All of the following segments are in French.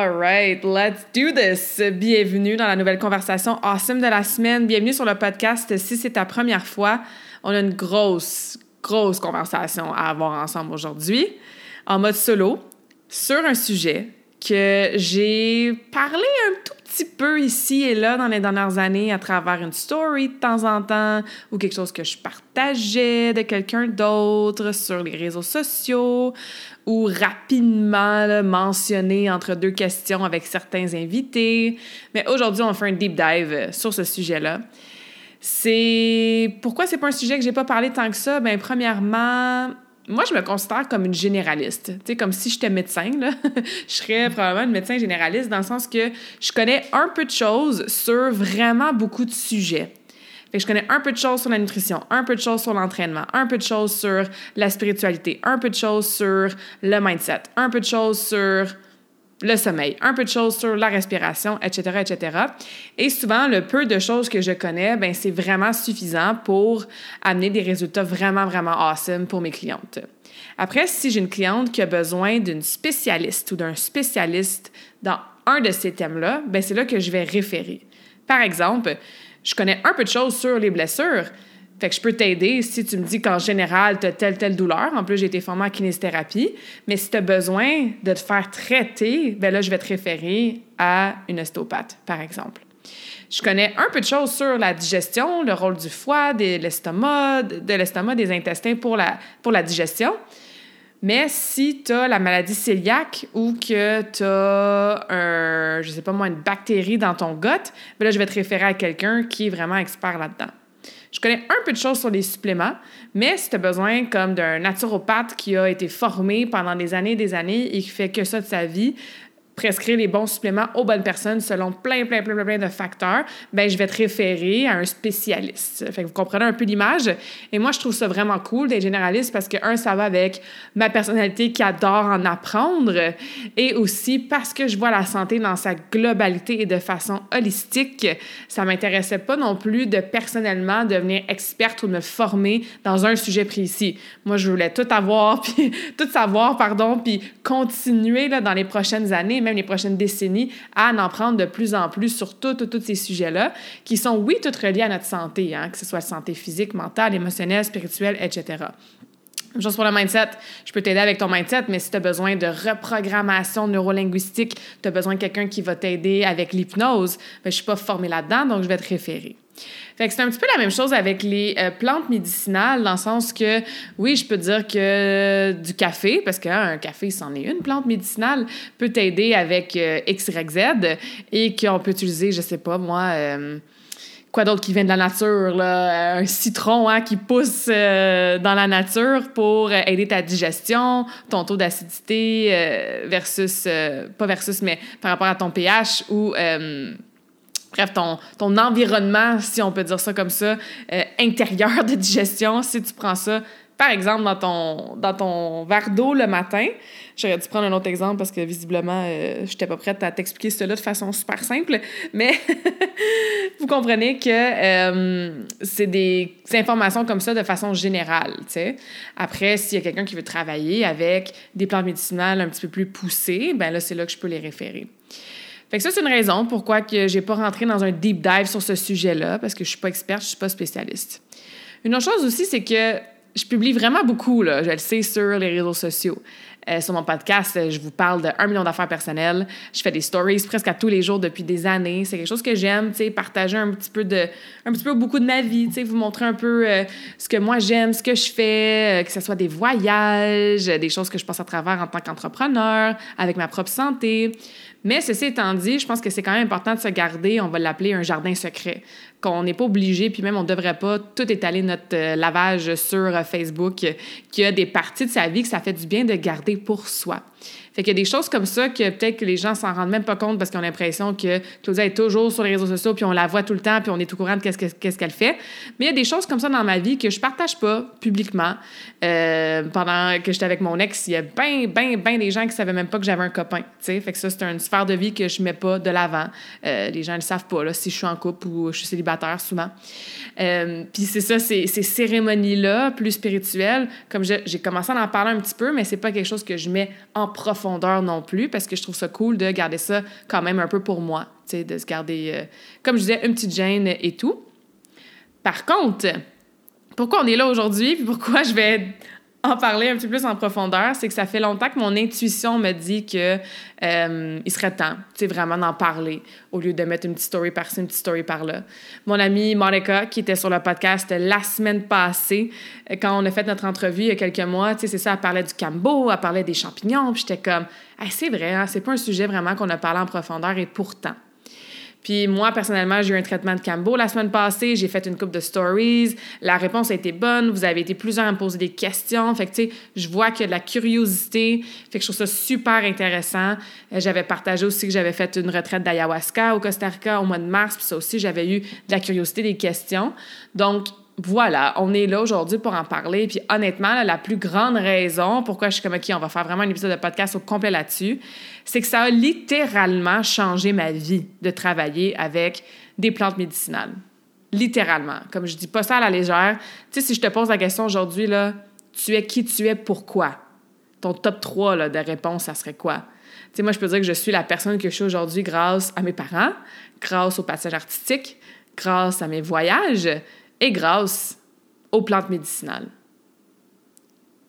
All right, let's do this. Bienvenue dans la nouvelle conversation awesome de la semaine. Bienvenue sur le podcast. Si c'est ta première fois, on a une grosse, grosse conversation à avoir ensemble aujourd'hui en mode solo sur un sujet que j'ai parlé un tout petit peu ici et là dans les dernières années à travers une story de temps en temps ou quelque chose que je partageais de quelqu'un d'autre sur les réseaux sociaux ou rapidement là, mentionné entre deux questions avec certains invités. Mais aujourd'hui, on fait un deep dive sur ce sujet-là. C'est pourquoi c'est pas un sujet que j'ai pas parlé tant que ça? Ben premièrement, moi, je me considère comme une généraliste. Tu sais, comme si j'étais médecin, je serais probablement une médecin généraliste dans le sens que je connais un peu de choses sur vraiment beaucoup de sujets. Fait que je connais un peu de choses sur la nutrition, un peu de choses sur l'entraînement, un peu de choses sur la spiritualité, un peu de choses sur le mindset, un peu de choses sur le sommeil, un peu de choses sur la respiration, etc., etc. Et souvent, le peu de choses que je connais, ben c'est vraiment suffisant pour amener des résultats vraiment, vraiment awesome pour mes clientes. Après, si j'ai une cliente qui a besoin d'une spécialiste ou d'un spécialiste dans un de ces thèmes-là, ben c'est là que je vais référer. Par exemple, je connais un peu de choses sur les blessures, fait que je peux t'aider si tu me dis qu'en général, tu as telle, telle douleur. En plus, j'ai été formée en kinésithérapie. Mais si tu as besoin de te faire traiter, ben là, je vais te référer à une ostéopathe, par exemple. Je connais un peu de choses sur la digestion, le rôle du foie, de l'estomac, de l'estomac, des intestins pour la, pour la digestion. Mais si tu as la maladie cœliaque ou que tu as, un, je sais pas moi, une bactérie dans ton gut, ben là, je vais te référer à quelqu'un qui est vraiment expert là-dedans. Je connais un peu de choses sur les suppléments, mais si tu as besoin comme d'un naturopathe qui a été formé pendant des années et des années et qui fait que ça de sa vie, prescrire les bons suppléments aux bonnes personnes selon plein, plein, plein, plein de facteurs, ben je vais te référer à un spécialiste. Fait que vous comprenez un peu l'image. Et moi, je trouve ça vraiment cool d'être généraliste parce que, un, ça va avec ma personnalité qui adore en apprendre et aussi parce que je vois la santé dans sa globalité et de façon holistique. Ça m'intéressait pas non plus de personnellement devenir experte ou de me former dans un sujet précis. Moi, je voulais tout avoir, puis tout savoir, pardon, puis continuer là, dans les prochaines années, les prochaines décennies, à en prendre de plus en plus sur tous ces sujets-là, qui sont, oui, toutes reliés à notre santé, hein, que ce soit santé physique, mentale, émotionnelle, spirituelle, etc. Chose pour le mindset, je peux t'aider avec ton mindset, mais si tu as besoin de reprogrammation neurolinguistique, tu as besoin de quelqu'un qui va t'aider avec l'hypnose, ben, je ne suis pas formée là-dedans, donc je vais te référer. C'est un petit peu la même chose avec les euh, plantes médicinales, dans le sens que, oui, je peux dire que du café, parce qu'un café, c'en est une plante médicinale, peut t'aider avec euh, X, Y, Z, et qu'on peut utiliser, je sais pas, moi... Euh, quoi d'autre qui vient de la nature, là? un citron hein, qui pousse dans la nature pour aider ta digestion, ton taux d'acidité versus, pas versus, mais par rapport à ton pH ou bref, ton, ton environnement, si on peut dire ça comme ça, euh, intérieur de digestion, si tu prends ça, par exemple, dans ton, dans ton verre d'eau le matin, j'aurais dû prendre un autre exemple parce que visiblement, euh, je n'étais pas prête à t'expliquer cela de façon super simple, mais vous comprenez que euh, c'est des informations comme ça de façon générale. sais. Après, s'il y a quelqu'un qui veut travailler avec des plantes médicinales un petit peu plus poussées, ben là, c'est là que je peux les référer. Fait que ça, c'est une raison pourquoi que j'ai pas rentré dans un deep dive sur ce sujet-là, parce que je suis pas experte, je suis pas spécialiste. Une autre chose aussi, c'est que je publie vraiment beaucoup, là, je le sais, sur les réseaux sociaux. Euh, sur mon podcast, euh, je vous parle de 1 million d'affaires personnelles. Je fais des stories presque à tous les jours depuis des années. C'est quelque chose que j'aime, tu sais, partager un petit peu de, un petit peu beaucoup de ma vie, tu sais, vous montrer un peu euh, ce que moi j'aime, ce que je fais, que ce soit des voyages, des choses que je passe à travers en tant qu'entrepreneur, avec ma propre santé. Mais ceci étant dit, je pense que c'est quand même important de se garder, on va l'appeler un jardin secret, qu'on n'est pas obligé, puis même on ne devrait pas tout étaler notre euh, lavage sur euh, Facebook, qu'il y a des parties de sa vie que ça fait du bien de garder pour soi. Fait qu'il y a des choses comme ça que peut-être que les gens s'en rendent même pas compte parce qu'ils ont l'impression que Claudia est toujours sur les réseaux sociaux, puis on la voit tout le temps, puis on est au courant de qu'est-ce qu'elle fait. Mais il y a des choses comme ça dans ma vie que je partage pas publiquement. Euh, pendant que j'étais avec mon ex, il y a bien, bien, bien des gens qui savaient même pas que j'avais un copain. Fait que ça, c'est une sphère de vie que je mets pas de l'avant. Euh, les gens ne savent pas, là, si je suis en couple ou je suis célibataire souvent. Euh, puis c'est ça, ces, ces cérémonies-là, plus spirituelles, comme j'ai commencé à en parler un petit peu, mais c'est pas quelque chose que je mets en profondeur non plus parce que je trouve ça cool de garder ça quand même un peu pour moi, de se garder, euh, comme je disais, une petite gêne et tout. Par contre, pourquoi on est là aujourd'hui puis pourquoi je vais en parler un petit peu plus en profondeur, c'est que ça fait longtemps que mon intuition me dit que euh, il serait temps, tu sais, vraiment d'en parler au lieu de mettre une petite story par-ci, une petite story par-là. Mon amie Monica, qui était sur le podcast la semaine passée, euh, quand on a fait notre entrevue il y a quelques mois, tu sais, c'est ça, elle parlait du cambo, elle parlait des champignons, puis j'étais comme, c'est vrai, hein, c'est pas un sujet vraiment qu'on a parlé en profondeur, et pourtant. Puis moi, personnellement, j'ai eu un traitement de Cambo la semaine passée. J'ai fait une coupe de stories. La réponse a été bonne. Vous avez été plusieurs à me poser des questions. Fait que, tu sais, je vois qu'il y a de la curiosité. Fait que je trouve ça super intéressant. Euh, j'avais partagé aussi que j'avais fait une retraite d'ayahuasca au Costa Rica au mois de mars. Puis ça aussi, j'avais eu de la curiosité, des questions. Donc, voilà, on est là aujourd'hui pour en parler. Puis honnêtement, la plus grande raison pourquoi je suis comme, OK, on va faire vraiment un épisode de podcast au complet là-dessus, c'est que ça a littéralement changé ma vie de travailler avec des plantes médicinales. Littéralement. Comme je dis pas ça à la légère. Tu sais, si je te pose la question aujourd'hui, là, tu es qui tu es, pourquoi? Ton top 3 là, de réponses, ça serait quoi? Tu sais, moi, je peux dire que je suis la personne que je suis aujourd'hui grâce à mes parents, grâce au passage artistique, grâce à mes voyages, et grâce aux plantes médicinales.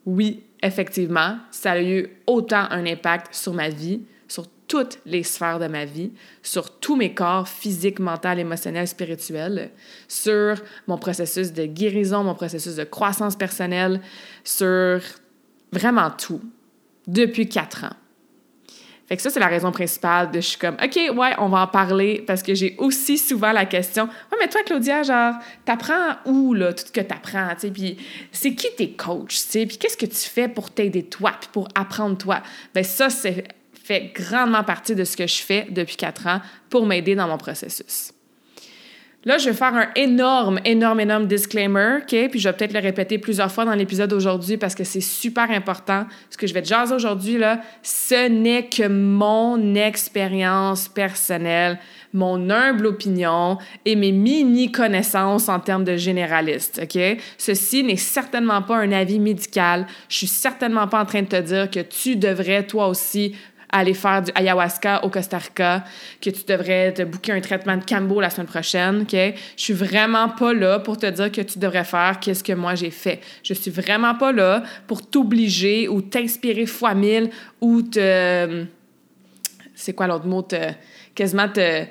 Oui, effectivement, ça a eu autant un impact sur ma vie, sur toutes les sphères de ma vie, sur tous mes corps physique, mental, émotionnel, spirituel, sur mon processus de guérison, mon processus de croissance personnelle, sur vraiment tout, depuis quatre ans. Fait que ça, c'est la raison principale de je suis comme, OK, ouais, on va en parler parce que j'ai aussi souvent la question, ouais, mais toi, Claudia, genre, t'apprends où, là, tout ce que t'apprends, tu sais, puis c'est qui tes coachs, tu sais, puis qu'est-ce que tu fais pour t'aider toi, puis pour apprendre toi? Bien, ça, c'est fait grandement partie de ce que je fais depuis quatre ans pour m'aider dans mon processus. Là, je vais faire un énorme, énorme, énorme disclaimer, OK? Puis je vais peut-être le répéter plusieurs fois dans l'épisode d'aujourd'hui parce que c'est super important. Ce que je vais te jaser aujourd'hui, là, ce n'est que mon expérience personnelle, mon humble opinion et mes mini-connaissances en termes de généraliste, OK? Ceci n'est certainement pas un avis médical. Je suis certainement pas en train de te dire que tu devrais, toi aussi, aller faire du ayahuasca au Costa Rica, que tu devrais te booker un traitement de cambo la semaine prochaine, OK? Je suis vraiment pas là pour te dire que tu devrais faire qu'est-ce que moi j'ai fait. Je suis vraiment pas là pour t'obliger ou t'inspirer fois mille ou te... C'est quoi l'autre mot? Te, quasiment te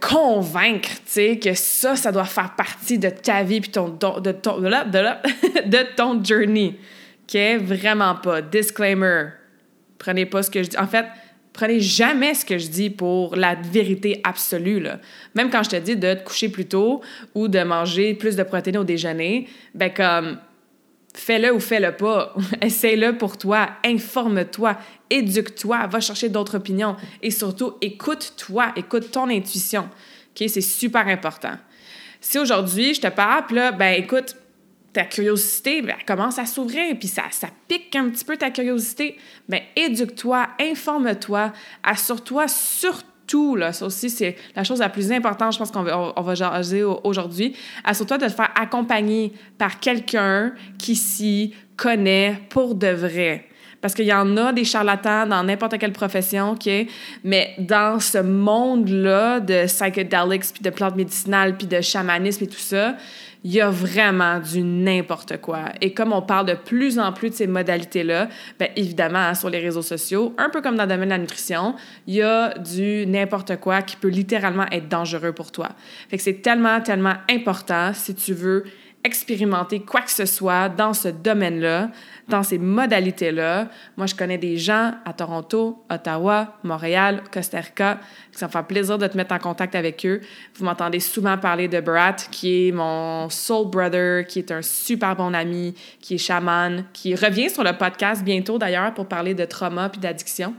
convaincre, tu sais, que ça, ça doit faire partie de ta vie puis ton, de, ton, de, journey. Vraiment pas. Disclaimer. Prenez pas ce que je dis. En fait, prenez jamais ce que je dis pour la vérité absolue. Même quand je te dis de te coucher plus tôt ou de manger plus de protéines au déjeuner, ben comme fais-le ou fais-le pas. Essaye-le pour toi, informe-toi, éduque-toi, va chercher d'autres opinions et surtout écoute-toi, écoute ton intuition. OK, c'est super important. Si aujourd'hui je te parle, là, ben écoute, ta curiosité ben, elle commence à s'ouvrir, puis ça, ça pique un petit peu ta curiosité. Bien, éduque-toi, informe-toi, assure-toi surtout, là, ça aussi, c'est la chose la plus importante, je pense qu'on va, on va jaser aujourd'hui. Assure-toi de te faire accompagner par quelqu'un qui s'y connaît pour de vrai. Parce qu'il y en a des charlatans dans n'importe quelle profession, OK? Mais dans ce monde-là de psychedelics, puis de plantes médicinales, puis de chamanisme et tout ça, il y a vraiment du n'importe quoi. Et comme on parle de plus en plus de ces modalités-là, bien évidemment, hein, sur les réseaux sociaux, un peu comme dans le domaine de la nutrition, il y a du n'importe quoi qui peut littéralement être dangereux pour toi. Fait que c'est tellement, tellement important si tu veux expérimenter quoi que ce soit dans ce domaine-là, dans ces modalités-là. Moi, je connais des gens à Toronto, Ottawa, Montréal, Costa Rica. Ça me fait plaisir de te mettre en contact avec eux. Vous m'entendez souvent parler de Brat, qui est mon soul brother, qui est un super bon ami, qui est chaman, qui revient sur le podcast bientôt d'ailleurs pour parler de trauma puis d'addiction.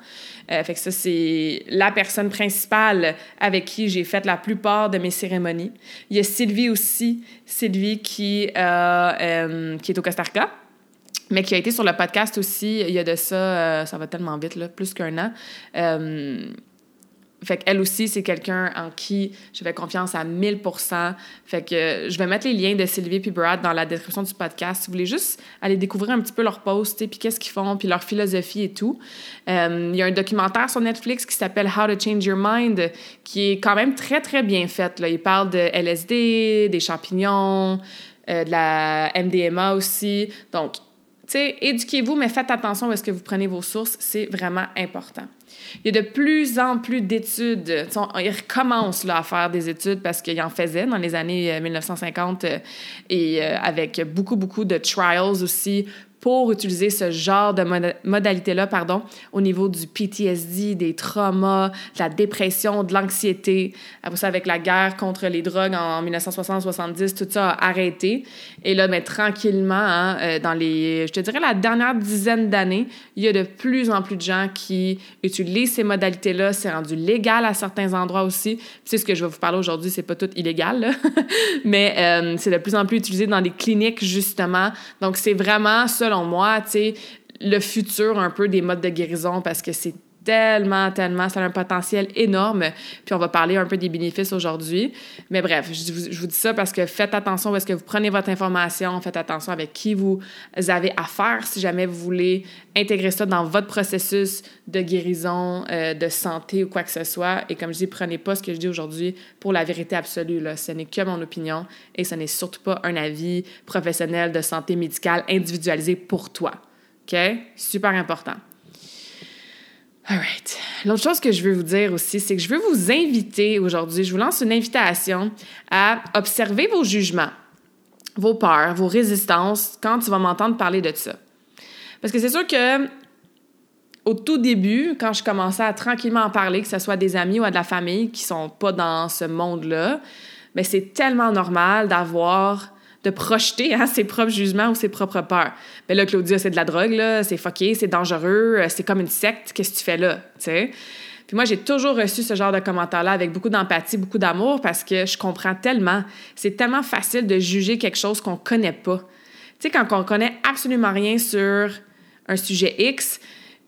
Euh, fait que ça, c'est la personne principale avec qui j'ai fait la plupart de mes cérémonies. Il y a Sylvie aussi, Sylvie qui, euh, euh, qui est au Costa Rica mais qui a été sur le podcast aussi, il y a de ça, ça va tellement vite, là, plus qu'un an. Fait qu'elle aussi, c'est quelqu'un en qui je confiance à 1000 Fait que je vais mettre les liens de Sylvie et Brad dans la description du podcast. Si vous voulez juste aller découvrir un petit peu leur post, puis qu'est-ce qu'ils font, puis leur philosophie et tout. Euh, il y a un documentaire sur Netflix qui s'appelle How to Change Your Mind, qui est quand même très, très bien fait. Là. Il parle de LSD, des champignons, euh, de la MDMA aussi. Donc, éduquez-vous, mais faites attention à ce que vous prenez vos sources. C'est vraiment important. Il y a de plus en plus d'études. Ils recommencent là, à faire des études parce qu'ils en faisaient dans les années 1950 euh, euh, et euh, avec beaucoup, beaucoup de trials aussi pour utiliser ce genre de modalité-là, pardon, au niveau du PTSD, des traumas, de la dépression, de l'anxiété. Après ça, avec la guerre contre les drogues en 1960-70, tout ça a arrêté. Et là, mais tranquillement, hein, euh, dans les, je te dirais, la dernière dizaine d'années, il y a de plus en plus de gens qui utilisent ces modalités-là. C'est rendu légal à certains endroits aussi. C'est ce que je vais vous parler aujourd'hui, c'est pas tout illégal, mais euh, c'est de plus en plus utilisé dans des cliniques, justement. Donc, c'est vraiment ça selon moi, tu le futur un peu des modes de guérison parce que c'est tellement, tellement, ça a un potentiel énorme. Puis on va parler un peu des bénéfices aujourd'hui. Mais bref, je vous, dis ça parce que faites attention où est-ce que vous prenez votre information, faites attention avec qui vous avez affaire si jamais vous voulez intégrer ça dans votre processus de guérison, euh, de santé ou quoi que ce soit. Et comme je dis, prenez pas ce que je dis aujourd'hui pour la vérité absolue. Là. Ce n'est que mon opinion et ce n'est surtout pas un avis professionnel de santé médicale individualisé pour toi. OK? Super important. L'autre chose que je veux vous dire aussi, c'est que je veux vous inviter aujourd'hui, je vous lance une invitation à observer vos jugements, vos peurs, vos résistances quand tu vas m'entendre parler de ça. Parce que c'est sûr que au tout début, quand je commençais à tranquillement en parler, que ce soit des amis ou à de la famille qui sont pas dans ce monde-là, mais c'est tellement normal d'avoir de projeter hein, ses propres jugements ou ses propres peurs. Mais là, Claudia, c'est de la drogue, là, c'est fucké, c'est dangereux, euh, c'est comme une secte, qu'est-ce que tu fais là? Puis moi, j'ai toujours reçu ce genre de commentaires-là avec beaucoup d'empathie, beaucoup d'amour, parce que je comprends tellement. C'est tellement facile de juger quelque chose qu'on connaît pas. Tu sais, quand on connaît absolument rien sur un sujet X,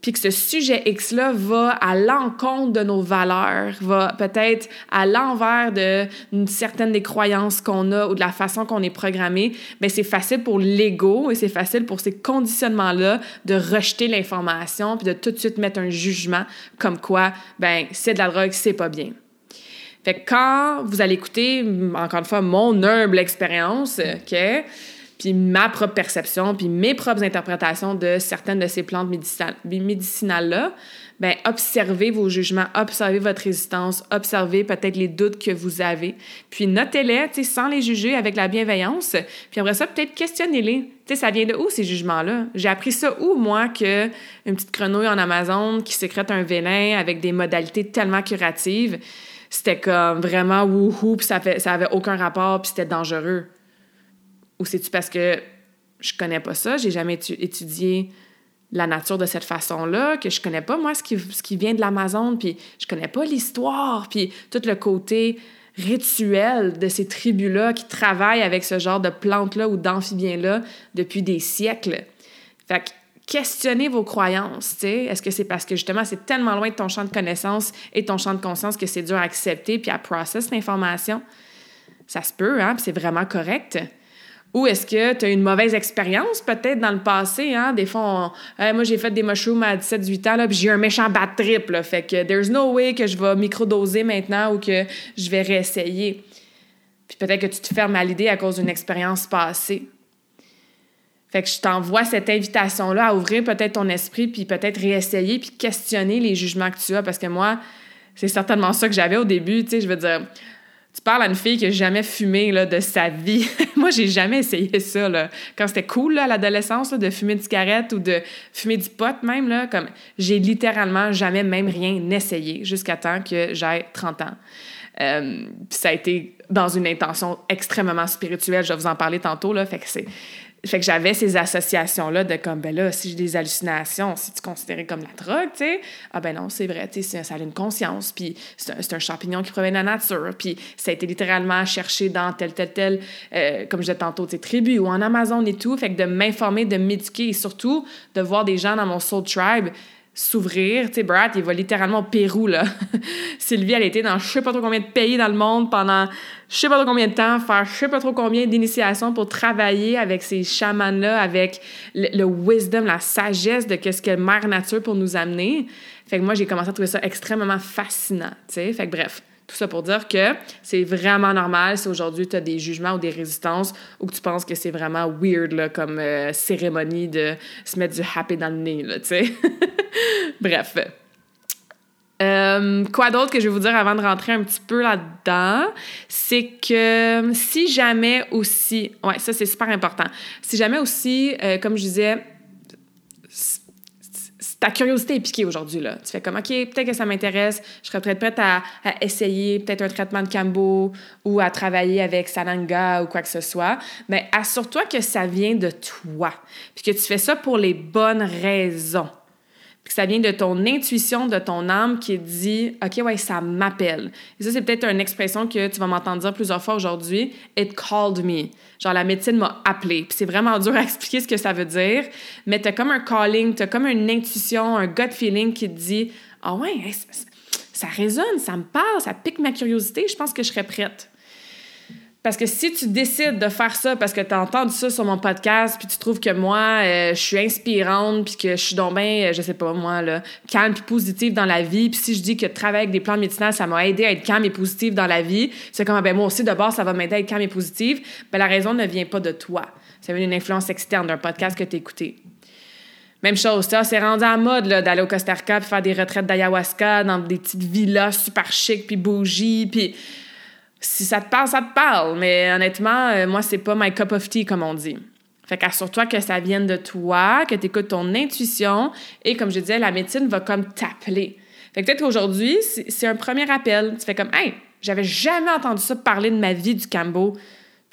puis que ce sujet X-là va à l'encontre de nos valeurs, va peut-être à l'envers de certaines des croyances qu'on a ou de la façon qu'on est programmé, bien, c'est facile pour l'ego et c'est facile pour ces conditionnements-là de rejeter l'information puis de tout de suite mettre un jugement comme quoi, ben c'est de la drogue, c'est pas bien. Fait que quand vous allez écouter, encore une fois, mon humble expérience, OK, puis ma propre perception, puis mes propres interprétations de certaines de ces plantes médicinales-là, ben observez vos jugements, observez votre résistance, observez peut-être les doutes que vous avez, puis notez-les, sans les juger, avec la bienveillance, puis après ça, peut-être questionnez-les. Tu sais, ça vient de où, ces jugements-là? J'ai appris ça où, moi, que une petite grenouille en Amazon qui sécrète un venin avec des modalités tellement curatives, c'était comme vraiment wouhou, puis ça, fait, ça avait aucun rapport, puis c'était dangereux. Ou c'est-tu parce que je connais pas ça, j'ai jamais étudié la nature de cette façon-là, que je connais pas, moi, ce qui, vient de l'Amazon, puis je connais pas l'histoire, puis tout le côté rituel de ces tribus-là qui travaillent avec ce genre de plantes-là ou d'amphibiens-là depuis des siècles. Fait que questionnez vos croyances, tu. Est-ce que c'est parce que justement c'est tellement loin de ton champ de connaissances et ton champ de conscience que c'est dur à accepter puis à process l'information? Ça se peut, hein, puis c'est vraiment correct. Ou est-ce que tu as une mauvaise expérience peut-être dans le passé? Hein? Des fois, moi j'ai fait des mushrooms à 17-18 ans, puis j'ai eu un méchant bad trip. Là, fait que there's no way que je vais microdoser maintenant ou que je vais réessayer. Puis peut-être que tu te fermes à l'idée à cause d'une expérience passée. Fait que je t'envoie cette invitation-là à ouvrir peut-être ton esprit, puis peut-être réessayer, puis questionner les jugements que tu as. Parce que moi, c'est certainement ça que j'avais au début. Tu sais, je veux dire, tu parles à une fille qui n'a jamais fumé là, de sa vie. moi, j'ai jamais essayé ça. Là. Quand c'était cool là, à l'adolescence de fumer une cigarette ou de fumer du pot même, là, comme j'ai littéralement jamais même rien essayé jusqu'à temps que j'ai 30 ans. Euh, ça a été dans une intention extrêmement spirituelle. Je vais vous en parler tantôt. Là, fait que c'est fait que j'avais ces associations-là de comme, ben là, si j'ai des hallucinations, si tu considérais comme la drogue, tu sais, ah ben non, c'est vrai, tu sais, ça a une conscience, puis c'est un, champignon qui provient de la nature, puis ça a été littéralement cherché dans tel, tel, tel, euh, comme je disais tantôt, tu sais, tribu ou en Amazon et tout, fait que de m'informer, de m'éduquer et surtout de voir des gens dans mon soul tribe s'ouvrir. Tu sais, Brad, il va littéralement au Pérou, là. Sylvie, elle était dans je sais pas trop combien de pays dans le monde pendant je sais pas trop combien de temps, faire je sais pas trop combien d'initiations pour travailler avec ces chamans-là, avec le, wisdom, la sagesse de qu'est-ce que Mère Nature pour nous amener. Fait que moi, j'ai commencé à trouver ça extrêmement fascinant, tu sais. Fait que bref, tout ça pour dire que c'est vraiment normal si aujourd'hui tu as des jugements ou des résistances ou que tu penses que c'est vraiment weird là, comme euh, cérémonie de se mettre du happy dans le nez, tu sais. Bref. Euh, quoi d'autre que je vais vous dire avant de rentrer un petit peu là-dedans, c'est que si jamais aussi, ouais, ça c'est super important, si jamais aussi, euh, comme je disais, ta curiosité est piquée aujourd'hui. Là. Tu fais comme, OK, peut-être que ça m'intéresse, je serais peut-être prête à, essayer peut-être un traitement de Cambo ou à travailler avec Sananga ou quoi que ce soit. Mais assure-toi que ça vient de toi, puis que tu fais ça pour les bonnes raisons que ça vient de ton intuition, de ton âme qui dit OK, ouais, ça m'appelle. Et ça, c'est peut-être une expression que tu vas m'entendre dire plusieurs fois aujourd'hui. It called me. Genre, la médecine m'a appelé. Puis c'est vraiment dur à expliquer ce que ça veut dire, mais tu as comme un calling, tu as comme une intuition, un gut feeling qui te dit Ah ouais, ça, ça résonne, ça me parle, ça pique ma curiosité, je pense que je serais prête. Parce que si tu décides de faire ça parce que tu as entendu ça sur mon podcast, puis tu trouves que moi, euh, je suis inspirante, puis que je suis donc bien, euh, je sais pas, moi, là, calme puis positive dans la vie, puis si je dis que travailler avec des plantes médicinales, ça m'a aidé à être calme et positive dans la vie, c'est comme, ben moi aussi, de base, ça va m'aider à être calme et positive, ben la raison ne vient pas de toi. Ça vient d'une influence externe d'un podcast que tu écouté. Même chose, ça, c'est rendu en mode d'aller au Costa Rica puis faire des retraites d'ayahuasca dans des petites villas super chic puis bougies, puis si ça te parle, ça te parle. Mais honnêtement, euh, moi, c'est pas my cup of tea, comme on dit. Fait qu'assure-toi que ça vienne de toi, que tu écoutes ton intuition. Et comme je disais, la médecine va comme t'appeler. Fait que peut-être qu'aujourd'hui, c'est un premier appel. Tu fais comme, hey, j'avais jamais entendu ça parler de ma vie du Cambo.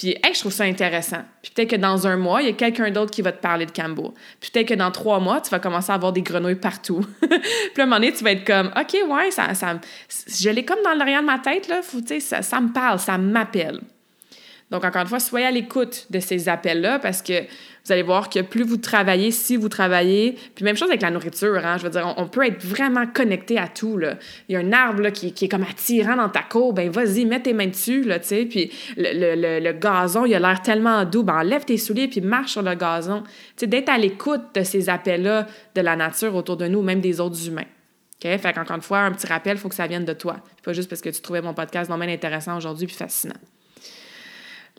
Puis, hey, je trouve ça intéressant. Puis peut-être que dans un mois, il y a quelqu'un d'autre qui va te parler de Cambo. Puis peut-être que dans trois mois, tu vas commencer à avoir des grenouilles partout. puis à un moment donné, tu vas être comme, OK, ouais, ça, ça, je l'ai comme dans l'arrière de ma tête, là, faut, ça, ça me parle, ça m'appelle. Donc, encore une fois, soyez à l'écoute de ces appels-là parce que vous allez voir que plus vous travaillez, si vous travaillez, puis même chose avec la nourriture, hein, je veux dire, on, peut être vraiment connecté à tout. Là. Il y a un arbre là, qui, qui, est comme attirant dans ta cour, ben vas-y, mets tes mains dessus, là, tu sais, puis le, le, le, gazon, il a l'air tellement doux, ben enlève tes souliers puis marche sur le gazon. Tu sais, d'être à l'écoute de ces appels-là de la nature autour de nous, même des autres humains. OK? Fait qu'encore une fois, un petit rappel, il faut que ça vienne de toi. Pas juste parce que tu trouvais mon podcast vraiment intéressant aujourd'hui puis fascinant.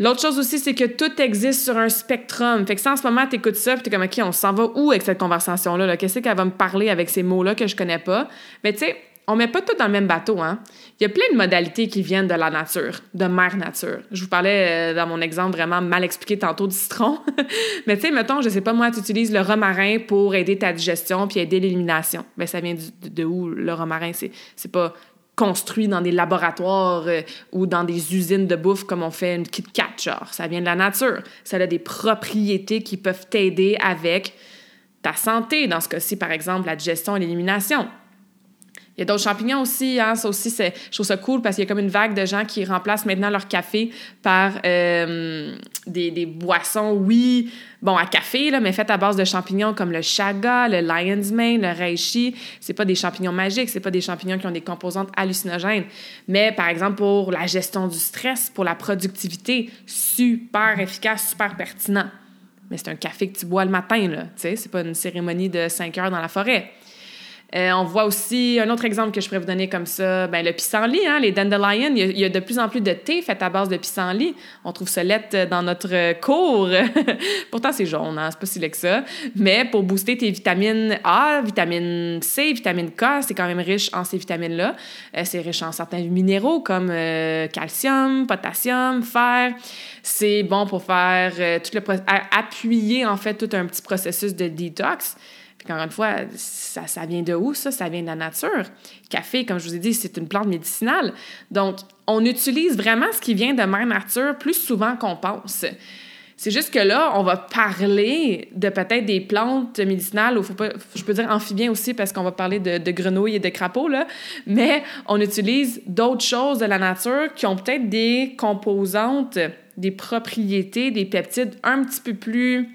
L'autre chose aussi, c'est que tout existe sur un spectrum. Fait que si en ce moment, tu écoutes ça, puis tu es comme, OK, on s'en va où avec cette conversation-là? Qu'est-ce qu'elle va me parler avec ces mots-là que je connais pas? Mais tu sais, on met pas tout dans le même bateau, hein? Il y a plein de modalités qui viennent de la nature, de mère nature. Je vous parlais euh, dans mon exemple vraiment mal expliqué tantôt du citron. Mais tu sais, mettons, je sais pas moi, tu utilises le romarin pour aider ta digestion puis aider l'élimination. Ben ça vient de, de où le romarin? C'est pas construit dans des laboratoires euh, ou dans des usines de bouffe comme on fait une Kit Kat, genre. Ça vient de la nature. Ça a des propriétés qui peuvent t'aider avec ta santé, dans ce cas-ci, par exemple, la digestion et l'élimination. Il y a d'autres champignons aussi. Hein? Ça aussi, je trouve ça cool parce qu'il y a comme une vague de gens qui remplacent maintenant leur café par euh, des, des, boissons, oui, bon, à café, là, mais faites à base de champignons comme le chaga, le lion's mane, le reishi. C'est pas des champignons magiques, c'est pas des champignons qui ont des composantes hallucinogènes. Mais par exemple, pour la gestion du stress, pour la productivité, super efficace, super pertinent. Mais c'est un café que tu bois le matin, là. Tu sais, c'est pas une cérémonie de 5 heures dans la forêt. Euh, on voit aussi un autre exemple que je pourrais vous donner comme ça, ben, le pissenlit, hein, les dandelions. Il y, a, de plus en plus de thé fait à base de pissenlit. On trouve ça lettre dans notre cours. Pourtant, c'est jaune, hein, c'est pas si laid que ça. Mais pour booster tes vitamines A, vitamine C, vitamine K, c'est quand même riche en ces vitamines-là. Euh, c'est riche en certains minéraux comme euh, calcium, potassium, fer. C'est bon pour faire tout le appuyer en fait tout un petit processus de détox. Encore une fois, ça, ça vient de où, ça? Ça vient de la nature. Café, comme je vous ai dit, c'est une plante médicinale. Donc, on utilise vraiment ce qui vient de mère nature plus souvent qu'on pense. C'est juste que là, on va parler de peut-être des plantes médicinales, ou je peux dire amphibiens aussi parce qu'on va parler de, de, grenouilles et de crapauds, là, mais on utilise d'autres choses de la nature qui ont peut-être des composantes, des propriétés, des peptides un petit peu plus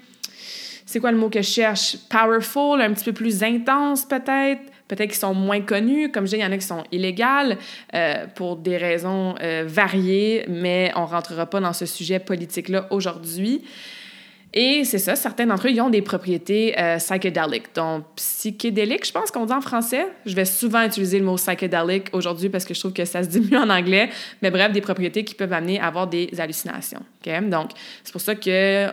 c'est quoi le mot que je cherche? Powerful, un petit peu plus intense peut-être? Peut-être qu'ils sont moins connus. Comme je dis, il y en a qui sont illégales euh, pour des raisons euh, variées, mais on ne rentrera pas dans ce sujet politique-là aujourd'hui. Et c'est ça, certains d'entre eux, ils ont des propriétés euh, psychédéliques, donc psychédéliques, je pense qu'on dit en français. Je vais souvent utiliser le mot psychédélique aujourd'hui parce que je trouve que ça se dit mieux en anglais. Mais bref, des propriétés qui peuvent amener à avoir des hallucinations. Donc, c'est pour ça que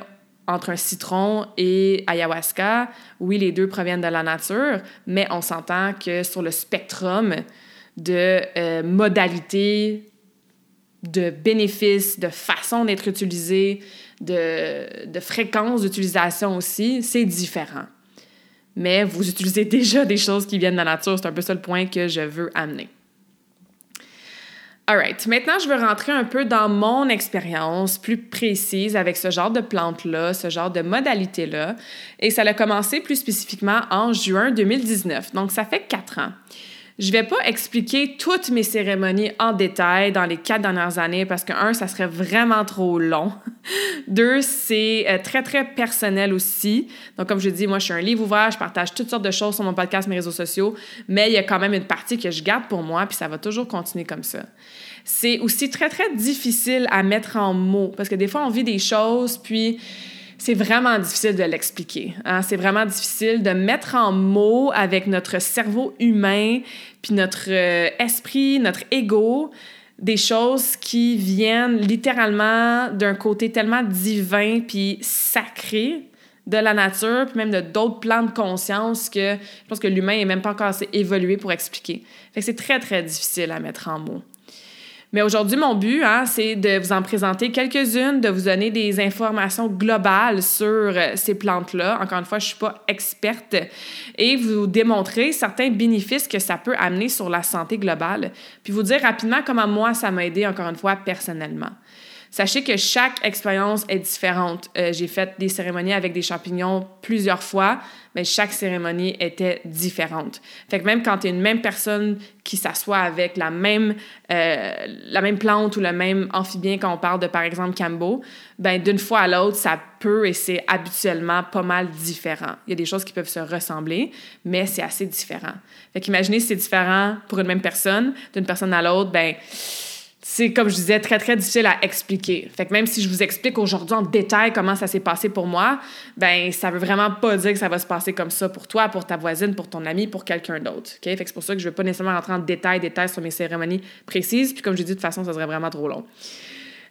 entre un citron et ayahuasca, oui, les deux proviennent de la nature, mais on s'entend que sur le spectrum de euh, modalités, de bénéfices, de façon d'être utilisé, de, de fréquence d'utilisation aussi, c'est différent. Mais vous utilisez déjà des choses qui viennent de la nature, c'est un peu ça le point que je veux amener. Alright, maintenant je veux rentrer un peu dans mon expérience plus précise avec ce genre de plante-là, ce genre de modalité-là. Et ça a commencé plus spécifiquement en juin 2019, donc ça fait quatre ans. Je vais pas expliquer toutes mes cérémonies en détail dans les quatre dernières années parce que, un, ça serait vraiment trop long. Deux, c'est euh, très, très personnel aussi. Donc, comme je dis, moi, je suis un livre ouvert, je partage toutes sortes de choses sur mon podcast, mes réseaux sociaux, mais il y a quand même une partie que je garde pour moi, puis ça va toujours continuer comme ça. C'est aussi très, très difficile à mettre en mots parce que des fois, on vit des choses, puis c'est vraiment difficile de l'expliquer. Hein? C'est vraiment difficile de mettre en mots avec notre cerveau humain, puis notre euh, esprit, notre ego, des choses qui viennent littéralement d'un côté tellement divin puis sacré de la nature, puis même de d'autres plans de conscience que je pense que l'humain est même pas encore assez évolué pour expliquer. C'est très, très difficile à mettre en mots. Mais aujourd'hui, mon but, hein, c'est de vous en présenter quelques-unes, de vous donner des informations globales sur euh, ces plantes-là. Encore une fois, je ne suis pas experte et vous démontrer certains bénéfices que ça peut amener sur la santé globale. Puis vous dire rapidement comment moi, ça m'a aidé, encore une fois, personnellement. Sachez que chaque expérience est différente. Euh, j'ai fait des cérémonies avec des champignons plusieurs fois, mais chaque cérémonie était différente. Fait que même quand tu es une même personne qui s'assoit avec la même, euh, la même plante ou le même amphibien, quand on parle de, par exemple, Cambo, ben d'une fois à l'autre, ça peut et c'est habituellement pas mal différent. Il y a des choses qui peuvent se ressembler, mais c'est assez différent. Fait qu'imaginez si c'est différent pour une même personne, d'une personne à l'autre, ben c'est, comme je disais, très, très difficile à expliquer. Fait que même si je vous explique aujourd'hui en détail comment ça s'est passé pour moi, ben ça veut vraiment pas dire que ça va se passer comme ça pour toi, pour ta voisine, pour ton ami, pour quelqu'un d'autre. OK? Fait que c'est pour ça que je veux pas nécessairement rentrer en détail, détail sur mes cérémonies précises. Puis comme je dis, de toute façon, ça serait vraiment trop long.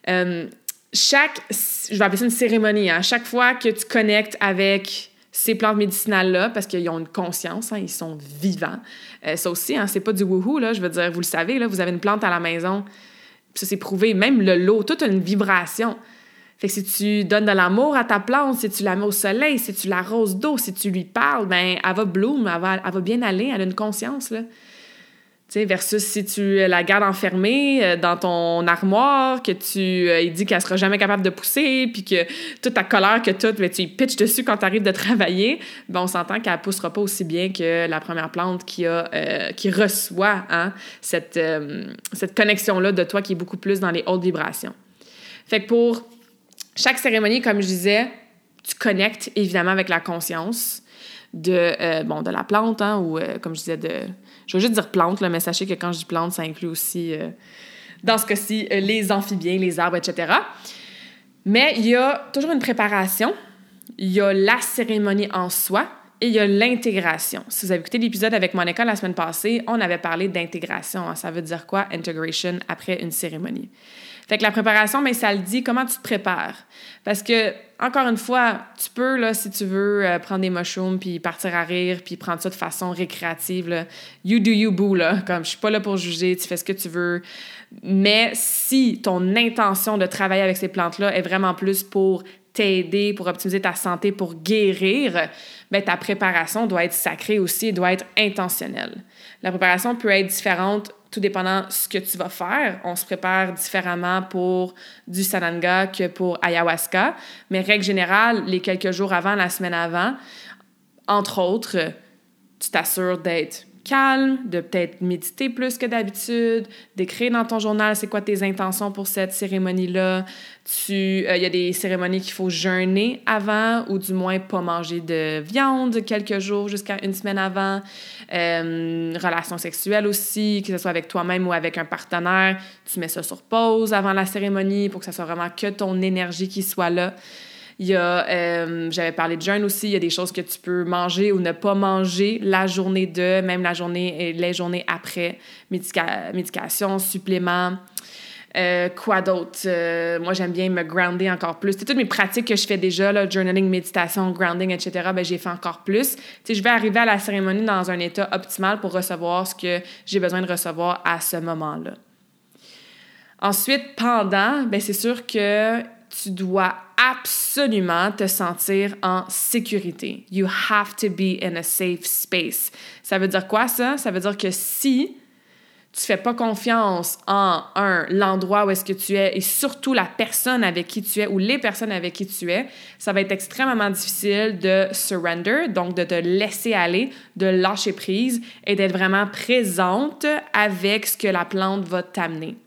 Euh, chaque, je vais appeler ça une cérémonie, hein, chaque fois que tu connectes avec ces plantes médicinales-là, parce qu'ils ont une conscience, hein, ils sont vivants. Euh, ça aussi, hein, c'est pas du wouhou, là, je veux dire, vous le savez, là, vous avez une plante à la maison, ça, c'est prouvé. Même le lot, toute une vibration. Fait que si tu donnes de l'amour à ta plante, si tu la mets au soleil, si tu l'arroses d'eau, si tu lui parles, ben elle va bloom, elle va, elle va bien aller, elle a une conscience, là versus si tu la gardes enfermée euh, dans ton armoire, que tu euh, dit qu'elle sera jamais capable de pousser, puis que toute ta colère que tu ben, tu pitches dessus quand tu arrives de travailler, ben, on s'entend qu'elle poussera pas aussi bien que la première plante qui, euh, reçoit hein, cette, cette connexion-là de toi qui est beaucoup plus dans les hautes vibrations. Fait que pour chaque cérémonie, comme je disais, tu connectes évidemment avec la conscience de, bon, de la plante, hein, ou comme je disais, de je veux juste dire plante, mais sachez que quand je dis plante, ça inclut aussi, euh, dans ce cas-ci, euh, les amphibiens, les arbres, etc. Mais il y a toujours une préparation, il y a la cérémonie en soi, Et il y a l'intégration. Si vous avez écouté l'épisode avec Monica la semaine passée, on avait parlé d'intégration. Ça veut dire quoi, integration, après une cérémonie? Fait la préparation, mais ça le dit comment tu te prépares? Parce que, encore une fois, tu peux, là, si tu veux, euh, prendre des mushrooms, puis partir à rire, puis prendre ça de façon récréative. You do you boo, là. Comme, je suis pas là pour juger, tu fais ce que tu veux. Mais si ton intention de travailler avec ces plantes-là est vraiment plus pour t'aider, pour optimiser ta santé, pour guérir, bien, ta préparation doit être sacrée aussi, doit être intentionnelle. La préparation peut être différente tout dépendant ce que tu vas faire. On se prépare différemment pour du sananga que pour ayahuasca, mais règle générale, les quelques jours avant, la semaine avant, entre autres, tu t'assures d'être calme, de peut-être méditer plus que d'habitude, d'écrire dans ton journal c'est quoi tes intentions pour cette cérémonie-là? Tu, euh, il y a des cérémonies qu'il faut jeûner avant ou du moins pas manger de viande quelques jours jusqu'à une semaine avant. Euh, relations sexuelles aussi, que ce soit avec toi-même ou avec un partenaire, tu mets ça sur pause avant la cérémonie pour que ce soit vraiment que ton énergie qui soit là. Il y a, euh, j'avais parlé de jeûne aussi, il y a des choses que tu peux manger ou ne pas manger la journée de, même la journée et les journées après, médication, suppléments. Euh, quoi d'autre? Euh, moi, j'aime bien me grounder encore plus. Toutes mes pratiques que je fais déjà, là, journaling, méditation, grounding, etc., ben, j'ai fait encore plus. sais, je vais arriver à la cérémonie dans un état optimal pour recevoir ce que j'ai besoin de recevoir à ce moment-là. Ensuite, pendant, ben, c'est sûr que tu dois absolument te sentir en sécurité. You have to be in a safe space. Ça veut dire quoi ça? Ça veut dire que si tu fais pas confiance en un l'endroit où est-ce que tu es et surtout la personne avec qui tu es ou les personnes avec qui tu es, ça va être extrêmement difficile de surrender, donc de te laisser aller, de lâcher prise et d'être vraiment présente avec ce que la plante va t'amener.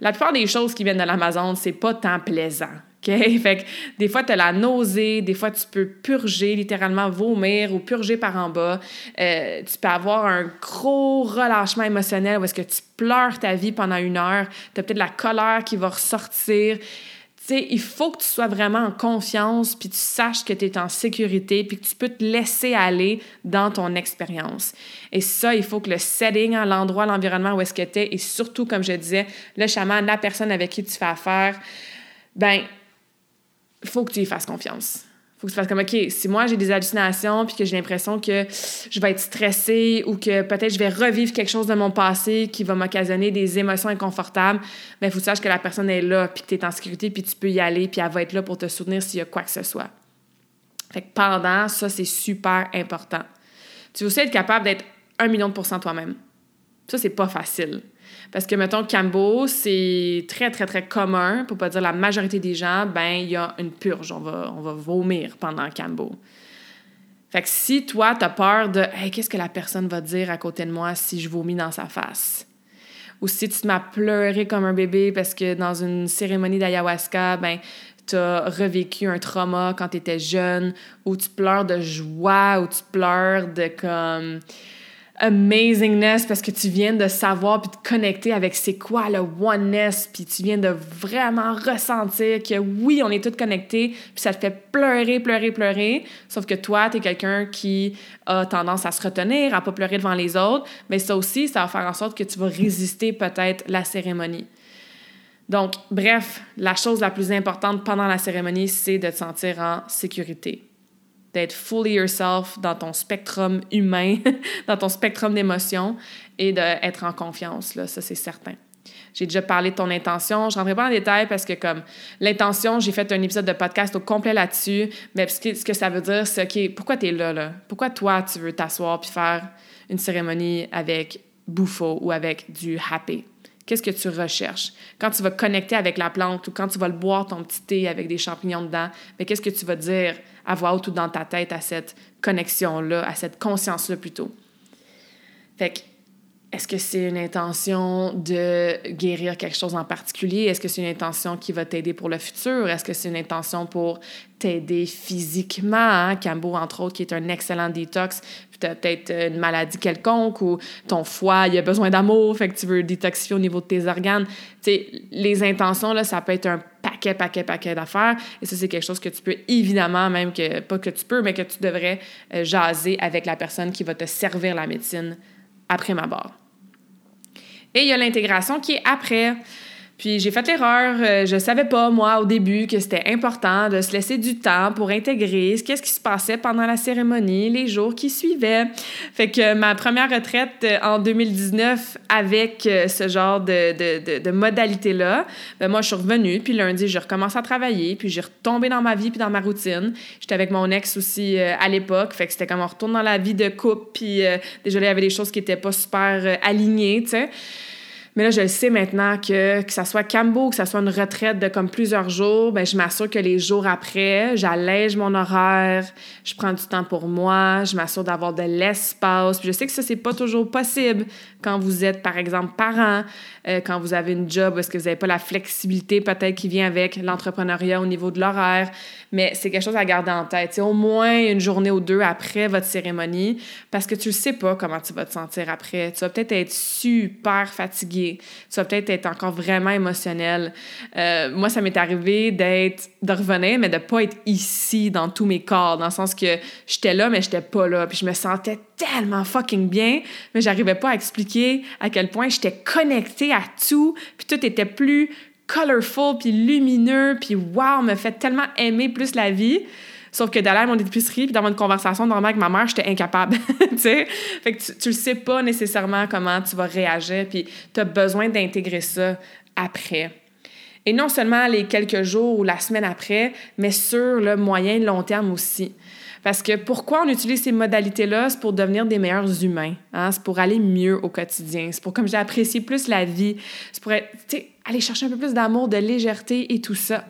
La plupart des choses qui viennent de l'Amazon, c'est pas tant plaisant. OK? Fait que des fois, tu as la nausée, des fois, tu peux purger, littéralement vomir ou purger par en bas. Euh, tu peux avoir un gros relâchement émotionnel où est-ce que tu pleures ta vie pendant une heure. Tu as peut-être la colère qui va ressortir. Il faut que tu sois vraiment en confiance, puis tu saches que tu es en sécurité, puis que tu peux te laisser aller dans ton expérience. Et ça, il faut que le setting, l'endroit, l'environnement où est-ce que tu es, et surtout, comme je disais, le chaman, la personne avec qui tu fais affaire, ben il faut que tu y fasses confiance. Faut que tu fasses comme, OK, si moi j'ai des hallucinations puis que j'ai l'impression que je vais être stressée ou que peut-être je vais revivre quelque chose de mon passé qui va m'occasionner des émotions inconfortables, mais il faut que tu saches que la personne est là puis que tu es en sécurité puis tu peux y aller puis elle va être là pour te soutenir s'il y a quoi que ce soit. Fait que pendant, ça, c'est super important. Tu veux aussi être capable d'être un million de pourcents toi-même. Ça, c'est pas facile. Parce que, mettons, Cambo, c'est très, très, très commun, pour pas dire la majorité des gens, ben il y a une purge. On va, on va vomir pendant Cambo. Fait que si toi, tu as peur de hey, qu'est-ce que la personne va dire à côté de moi si je vomis dans sa face? Ou si tu m'as pleuré comme un bébé parce que dans une cérémonie d'ayahuasca, ben tu as revécu un trauma quand tu étais jeune, ou tu pleures de joie, ou tu pleures de comme amazingness parce que tu viens de savoir puis de connecter avec c'est quoi le oneness puis tu viens de vraiment ressentir que oui, on est tous connectés puis ça te fait pleurer, pleurer, pleurer. Sauf que toi, tu es quelqu'un qui a tendance à se retenir, à pas pleurer devant les autres, mais ça aussi, ça va faire en sorte que tu vas résister peut-être la cérémonie. Donc, bref, la chose la plus importante pendant la cérémonie, c'est de te sentir en sécurité d'être fully yourself dans ton spectrum humain, dans ton spectrum d'émotions et d'être en confiance, là, ça c'est certain. J'ai déjà parlé de ton intention. Je ne rentrerai pas en détail parce que, comme l'intention, j'ai fait un épisode de podcast au complet là-dessus. Mais ce que, ce que ça veut dire, c'est OK, pourquoi tu es là, là? Pourquoi toi, tu veux t'asseoir puis faire une cérémonie avec Bouffo ou avec du happy? Qu'est-ce que tu recherches? Quand tu vas connecter avec la plante ou quand tu vas le boire ton petit thé avec des champignons dedans, mais qu'est-ce que tu vas dire? À voix haute dans ta tête à cette connexion-là, à cette conscience-là plutôt? Fait que, est-ce que c'est une intention de guérir quelque chose en particulier? Est-ce que c'est une intention qui va t'aider pour le futur? Est-ce que c'est une intention pour t'aider physiquement? Hein? Cambo, entre autres, qui est un excellent détox, tu as peut-être une maladie quelconque ou ton foie, il a besoin d'amour, fait que tu veux détoxifier au niveau de tes organes. Tu sais, les intentions, là, ça peut être un paquet paquet, paquet, d'affaires. Et ça, c'est quelque chose que tu peux évidemment, même que, pas que tu peux, mais que tu devrais euh, jaser avec la personne qui va te servir la médecine après ma barre. Et il y a l'intégration qui est après. Puis j'ai fait l'erreur, euh, je savais pas moi au début que c'était important de se laisser du temps pour intégrer qu'est-ce qui se passait pendant la cérémonie, les jours qui suivaient. Fait que ma première retraite euh, en 2019 avec euh, ce genre de, de, de, de modalité-là, ben moi je suis revenue, puis lundi je recommence à travailler, puis j'ai retombé dans ma vie puis dans ma routine. J'étais avec mon ex aussi à l'époque, fait que c'était comme on retourne dans la vie de couple, puis déjà il y avait des choses qui étaient pas super alignées, tu sais. Mais là, je le sais maintenant que que ça soit Cambo, que ça soit une retraite de comme plusieurs jours, ben je m'assure que les jours après, j'allège mon horaire, je prends du temps pour moi, je m'assure d'avoir de l'espace. Puis je sais que ça c'est pas toujours possible quand vous êtes par exemple parent, euh, quand vous avez une job, est-ce que vous n'avez pas la flexibilité peut-être qui vient avec l'entrepreneuriat au niveau de l'horaire, mais c'est quelque chose à garder en tête. C'est au moins une journée ou deux après votre cérémonie parce que tu ne sais pas comment tu vas te sentir après. Tu vas peut-être être super fatigué, tu vas peut-être être encore vraiment émotionnel. Euh, moi, ça m'est arrivé d'être, de revenir, mais de pas être ici dans tous mes corps, dans le sens que j'étais là, mais j'étais pas là, puis je me sentais tellement fucking bien, mais j'arrivais pas à expliquer à quel point j'étais connectée à tout, puis tout était plus colorful, puis lumineux, puis wow, me fait tellement aimer plus la vie. Sauf que d'aller à mon épicerie puis d'avoir une conversation normale avec ma mère, j'étais incapable. Fait que tu, tu le sais pas nécessairement comment tu vas réagir, puis tu as besoin d'intégrer ça après. Et non seulement les quelques jours ou la semaine après, mais sur le moyen et long terme aussi. Parce que pourquoi on utilise ces modalités-là? C'est pour devenir des meilleurs humains. Hein? C'est pour aller mieux au quotidien. C'est pour, comme j'ai apprécié plus la vie. C'est pour aller chercher un peu plus d'amour, de légèreté et tout ça.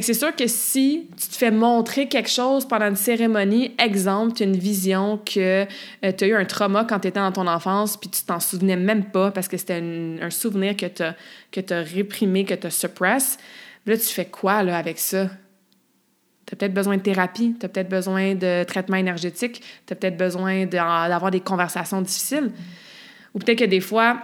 C'est sûr que si tu te fais montrer quelque chose pendant une cérémonie, exemple, tu une vision que euh, tu as eu un trauma quand tu étais dans ton enfance, puis tu t'en souvenais même pas parce que c'était un, souvenir que tu as, que as réprimé, que tu as suppressé, là, tu fais quoi là, avec ça? Tu as peut-être besoin de thérapie, tu as peut-être besoin de traitement énergétique, tu as peut-être besoin d'avoir des conversations difficiles. Ou peut-être que des fois,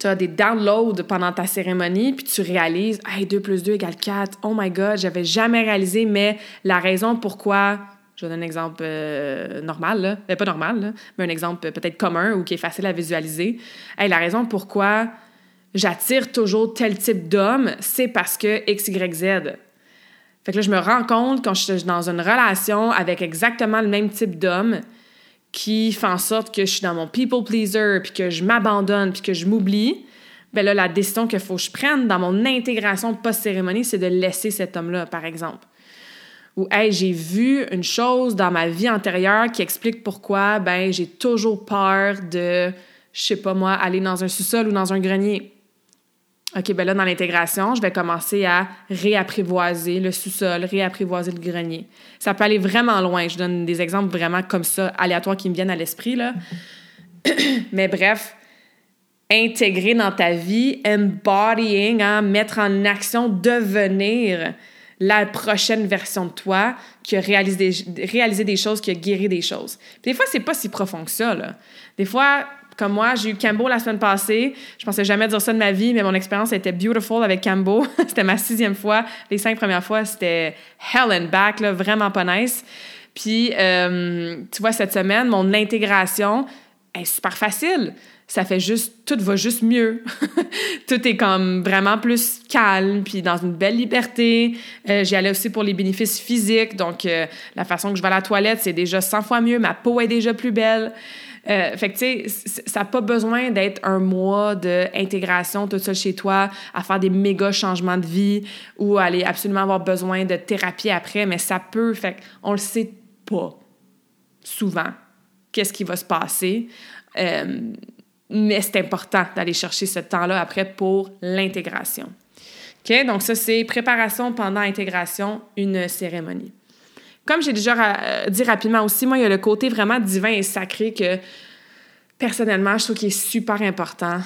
tu as des downloads pendant ta cérémonie, puis tu réalises, hey, 2 plus 2 égale 4. Oh my God, j'avais jamais réalisé, mais la raison pourquoi. Je donne un exemple euh, normal, là. Euh, pas normal, mais un exemple peut-être commun ou qui est facile à visualiser. Hey, la raison pourquoi j'attire toujours tel type d'homme, c'est parce que X, Y, Z. Fait que là, je me rends compte quand je suis dans une relation avec exactement le même type d'homme qui fait en sorte que je suis dans mon people pleaser, puis que je m'abandonne, puis que je m'oublie, ben là, la décision qu'il faut que je prenne dans mon intégration post-cérémonie, c'est de laisser cet homme-là, par exemple. Ou, hey, j'ai vu une chose dans ma vie antérieure qui explique pourquoi, ben, j'ai toujours peur de, je sais pas moi, aller dans un sous-sol ou dans un grenier. OK, ben là, dans l'intégration, je vais commencer à réapprivoiser le sous-sol, réapprivoiser le grenier. Ça peut aller vraiment loin. Je donne des exemples vraiment comme ça, aléatoires qui me viennent à l'esprit, là. Mais bref, intégrer dans ta vie, embodying, hein, mettre en action, devenir la prochaine version de toi qui a réalisé des, réalisé des choses, qui a guéri des choses. Des fois, c'est pas si profond que ça, là. Des fois, comme moi, j'ai eu Cambo la semaine passée. Je pensais jamais dire ça de ma vie, mais mon expérience été beautiful avec Cambo. c'était ma sixième fois. Les cinq premières fois, c'était hell and back, là, vraiment pas nice. Puis, euh, tu vois, cette semaine, mon intégration est super facile. Ça fait juste, tout va juste mieux. tout est comme vraiment plus calme, puis dans une belle liberté. Euh, J'y allais aussi pour les bénéfices physiques. Donc, euh, la façon que je vais à la toilette, c'est déjà 100 fois mieux. Ma peau est déjà plus belle. Euh, fait que, tu sais, ça n'a pas besoin d'être un mois d'intégration tout seul chez toi, à faire des méga changements de vie ou aller absolument avoir besoin de thérapie après, mais ça peut, fait on le sait pas souvent qu'est-ce qui va se passer. Euh, mais c'est important d'aller chercher ce temps-là après pour l'intégration. OK? Donc, ça, c'est préparation pendant intégration, une cérémonie. Comme j'ai déjà euh, dit rapidement aussi, moi, il y a le côté vraiment divin et sacré que, personnellement, je trouve qu'il est super important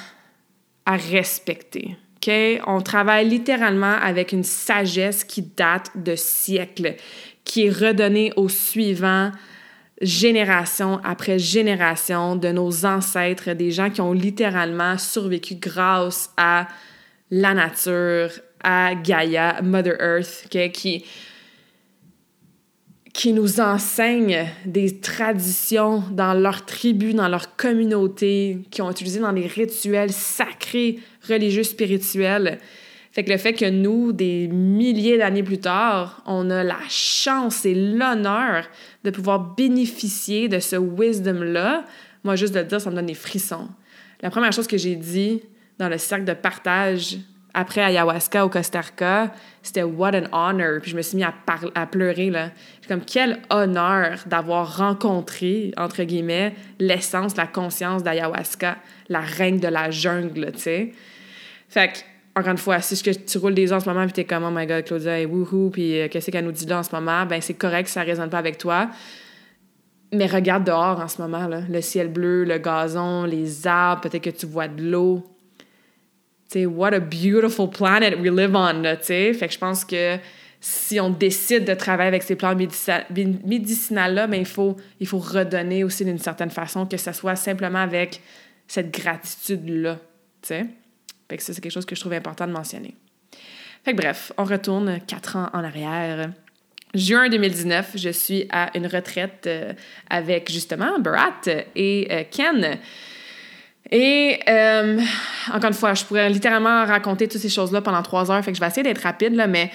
à respecter. OK? On travaille littéralement avec une sagesse qui date de siècles, qui est redonnée aux suivants génération après génération de nos ancêtres, des gens qui ont littéralement survécu grâce à la nature, à Gaia, Mother Earth, qui, qui nous enseigne des traditions dans leur tribu, dans leur communauté, qui ont utilisé dans les rituels sacrés, religieux, spirituels. Fait que le fait que nous, des milliers d'années plus tard, on a la chance et l'honneur de pouvoir bénéficier de ce wisdom-là, moi, juste de le dire, ça me donne des frissons. La première chose que j'ai dit dans le cercle de partage après ayahuasca au Costa Rica, c'était what an honor. Puis je me suis mis à, pleurer, là. comme, quel honneur d'avoir rencontré, entre guillemets, l'essence, la conscience d'ayahuasca, la reine de la jungle, tu sais. Fait que, encore une fois, si tu roules des ans en ce moment puis t'es comme, oh my god, Claudia, et wouhou, puis euh, qu'est-ce qu'elle nous dit là en ce moment, ben c'est correct, ça résonne pas avec toi. Mais regarde dehors en ce moment, là. le ciel bleu, le gazon, les arbres, peut-être que tu vois de l'eau sais, what a beautiful planet we live on. Fait que je pense que si on décide de travailler avec ces plantes médicinales-là, ben, il, faut, il faut redonner aussi d'une certaine façon, que ce soit simplement avec cette gratitude-là. Fait que ça, c'est quelque chose que je trouve important de mentionner. Fait que bref, on retourne quatre ans en arrière. Juin 2019, je suis à une retraite euh, avec justement Barat et euh, Ken. Et euh, encore une fois, je pourrais littéralement raconter toutes ces choses-là pendant trois heures, fait que je vais essayer d'être rapide, là, mais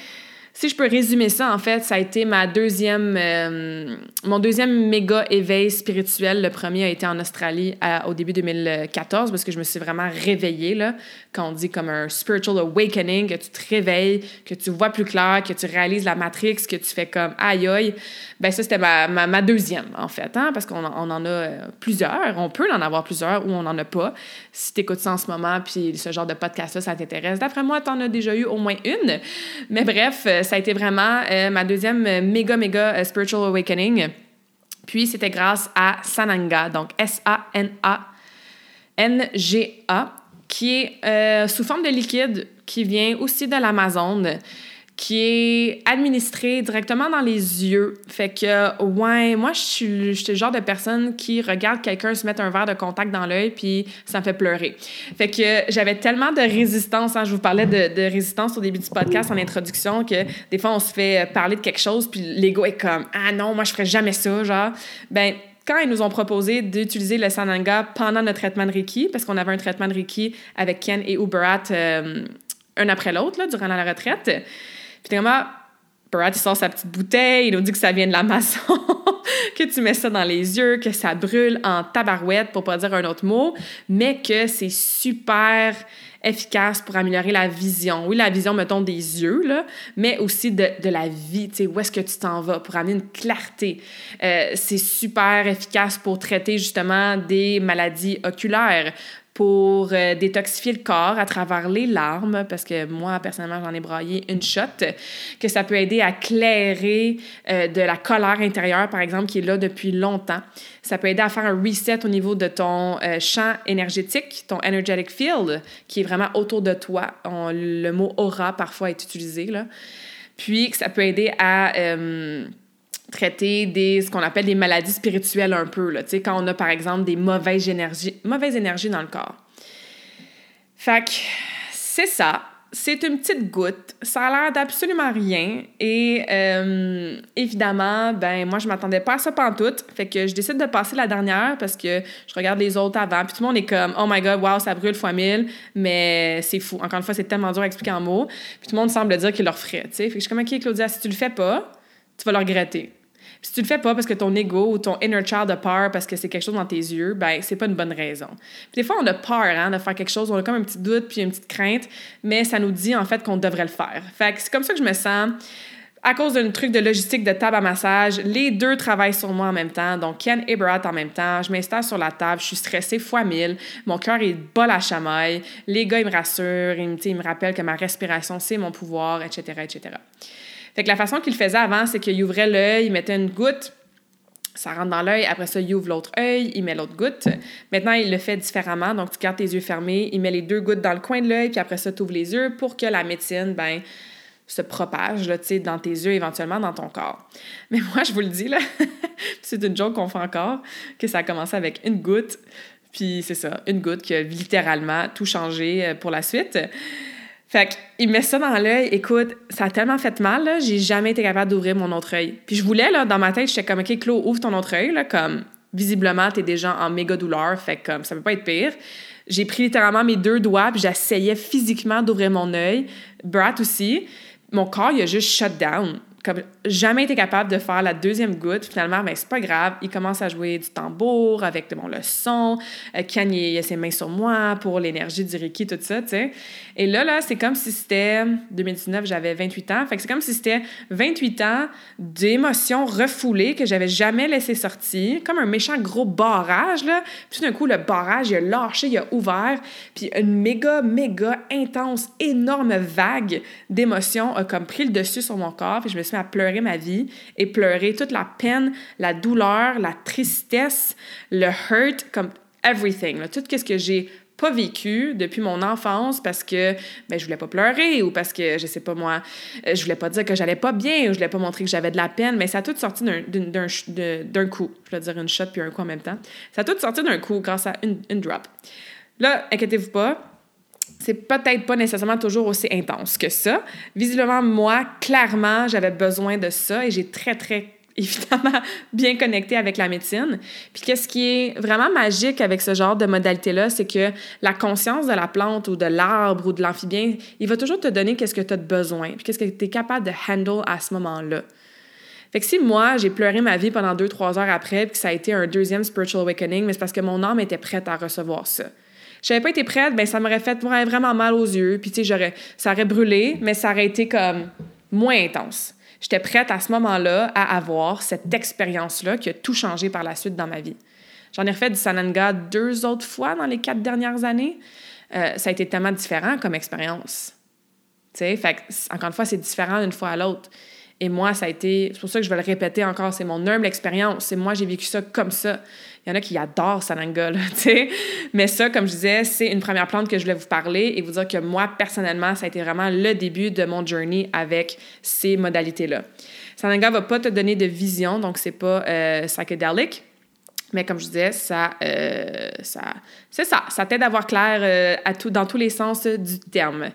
si je peux résumer ça, en fait, ça a été ma deuxième, euh, mon deuxième méga éveil spirituel. Le premier a été en Australie au début 2014 parce que je me suis vraiment réveillée, là, quand on dit comme un spiritual awakening, que tu te réveilles, que tu vois plus clair, que tu réalises la matrix, que tu fais comme aïe aïe. Ben ça, c'était ma, ma, deuxième, en fait, hein, parce qu'on on en a euh, plusieurs. On peut en avoir plusieurs ou on n'en a pas. Si tu écoutes ça en ce moment, puis ce genre de podcast-là, ça t'intéresse, d'après moi, tu en as déjà eu au moins une. Mais bref, euh, ça a été vraiment euh, ma deuxième méga, méga spiritual awakening. Puis c'était grâce à Sananga, donc S-A-N-A-N-G-A, qui est sous forme de liquide qui vient aussi de l'Amazone qui est administré directement dans les yeux. Fait que, ouais, moi, je suis, je suis le genre de personne qui regarde quelqu'un se mettre un verre de contact dans l'œil, puis ça me fait pleurer. Fait que j'avais tellement de résistance, hein, je vous parlais de, résistance au début du podcast en introduction, que des fois, on se fait parler de quelque chose, puis l'ego est comme « Ah non, moi, je ferais jamais ça », genre. Ben, quand ils nous ont proposé d'utiliser le Sananga pendant notre traitement de Reiki, parce qu'on avait un traitement de Reiki avec Ken et Uberat euh, un après l'autre, durant la retraite, finalement, Barat, il sort sa petite bouteille, il nous dit que ça vient de la maçon, que tu mets ça dans les yeux, que ça brûle en tabarouette, pour pas dire un autre mot, mais que c'est super efficace pour améliorer la vision. Oui, la vision, mettons, des yeux, là, mais aussi de, de la vie, tu sais, où est-ce que tu t'en vas, pour amener une clarté. Euh, c'est super efficace pour traiter justement des maladies oculaires, pour euh, détoxifier le corps à travers les larmes, parce que moi, personnellement, j'en ai braillé une shot, que ça peut aider à clairer euh, de la colère intérieure, par exemple, qui est là depuis longtemps. Ça peut aider à faire un reset au niveau de ton euh, champ énergétique, ton energetic field, qui est vraiment autour de toi. le mot aura parfois est utilisé, là. Puis, ça peut aider à traiter des, ce qu'on appelle des maladies spirituelles un peu, là, quand on a par exemple des mauvaises énergies, mauvaises énergies dans le corps. Fait que c'est ça. C'est une petite goutte. Ça a l'air d'absolument rien. Et euh, évidemment, ben moi, je m'attendais pas à ça pantoute. Fait que je décide de passer la dernière parce que je regarde les autres avant. Puis tout le monde est comme, oh my god, wow, ça brûle fois mille. Mais c'est fou. Encore une fois, c'est tellement dur à expliquer en mots. Puis tout le monde semble dire qu'il le referait. Fait que je suis comme, OK, Claudia, si tu le fais pas, tu vas le regretter si tu le fais pas parce que ton ego ou ton inner child a peur parce que c'est quelque chose dans tes yeux, ben c'est pas une bonne raison. Des fois, on a peur hein, de faire quelque chose, on a comme un petit doute puis une petite crainte, mais ça nous dit en fait qu'on devrait le faire. Fait que c'est comme ça que je me sens. À cause d'un truc de logistique de table à massage, les deux travaillent sur moi en même temps. Donc, Ken et Barat en même temps. Je m'installe sur la table, je suis stressée fois mille. Mon cœur est bas la chamaille. Les gars, ils me rassurent, ils me, ils me rappellent que ma respiration, c'est mon pouvoir, etc., etc. Fait que la façon qu'il faisait avant, c'est qu'il ouvrait l'œil, il mettait une goutte, ça rentre dans l'œil, après ça, il ouvre l'autre œil, il met l'autre goutte. Maintenant, il le fait différemment, donc tu gardes tes yeux fermés, il met les deux gouttes dans le coin de l'œil, puis après ça, tu ouvres les yeux pour que la médecine, ben, se propage là, dans tes yeux, éventuellement dans ton corps. Mais moi, je vous le dis, là, c'est une joke qu'on fait encore, que ça a commencé avec une goutte, puis c'est ça, une goutte qui a littéralement tout changé euh, pour la suite. Fait qu'il met ça dans l'œil. Écoute, ça a tellement fait mal, là, j'ai jamais été capable d'ouvrir mon autre œil. Puis je voulais, là, dans ma tête, j'étais comme, OK, Claude, ouvre ton autre œil, là, comme, visiblement, t'es déjà en méga douleur, fait comme, ça peut pas être pire. J'ai pris littéralement mes deux doigts, puis j'essayais physiquement d'ouvrir mon œil. Brat aussi. Mon corps, il a juste shut down comme jamais été capable de faire la deuxième goutte. Finalement, ben, c'est pas grave. Il commence à jouer du tambour avec bon, le son. Euh, il, a ses mains sur moi pour l'énergie du Reiki, tout ça, tu sais. Et là, là, c'est comme si c'était 2019, j'avais 28 ans. Fait c'est comme si c'était 28 ans d'émotions refoulées que j'avais jamais laissé sortir, comme un méchant gros barrage, là. Puis tout d'un coup, le barrage, il a lâché, il a ouvert. Puis une méga, méga intense, énorme vague d'émotions a comme pris le dessus sur mon corps. Puis je me suis à pleurer ma vie et pleurer toute la peine, la douleur, la tristesse, le hurt, comme everything, tout ce que j'ai pas vécu depuis mon enfance parce que ben, je voulais pas pleurer ou parce que, je sais pas moi, euh, je voulais pas dire que j'allais pas bien ou je voulais pas montrer que j'avais de la peine, mais ça a tout sorti d'un coup. Je vais dire une shot puis un coup en même temps. Ça a tout sorti d'un coup grâce à une drop. Là, inquiétez-vous pas, c'est peut-être pas nécessairement toujours aussi intense que ça. Visiblement, moi, clairement, j'avais besoin de ça et j'ai très, très évidemment bien connecté avec la médecine. Puis qu'est-ce qui est vraiment magique avec ce genre de modalité-là, c'est que la conscience de la plante ou de l'arbre ou de l'amphibien, il va toujours te donner qu'est-ce que tu as besoin, puis qu'est-ce que tu es capable de handle à ce moment-là. Fait que si moi, j'ai pleuré ma vie pendant deux, trois heures après, puis que ça a été un deuxième spiritual awakening, mais c'est parce que mon âme était prête à recevoir ça j'avais pas été prête, ben ça m'aurait fait vraiment mal aux yeux. Puis, tu sais, j'aurais, ça aurait brûlé, mais ça aurait été comme moins intense. J'étais prête à ce moment-là à avoir cette expérience-là qui a tout changé par la suite dans ma vie. J'en ai refait du Sananga deux autres fois dans les quatre dernières années. Euh, ça a été tellement différent comme expérience. Tu sais, encore une fois, c'est différent d'une fois à l'autre. Et moi, ça a été, c'est pour ça que je vais le répéter encore, c'est mon humble expérience. C'est moi, j'ai vécu ça comme ça. Il y en a qui adorent Sananga, tu sais. Mais ça, comme je disais, c'est une première plante que je voulais vous parler et vous dire que moi, personnellement, ça a été vraiment le début de mon journey avec ces modalités-là. Sananga va pas te donner de vision, donc c'est pas euh, psychédélique. Mais comme je disais, ça, euh, ça c'est ça, ça t'aide à voir clair euh, à tout, dans tous les sens du terme.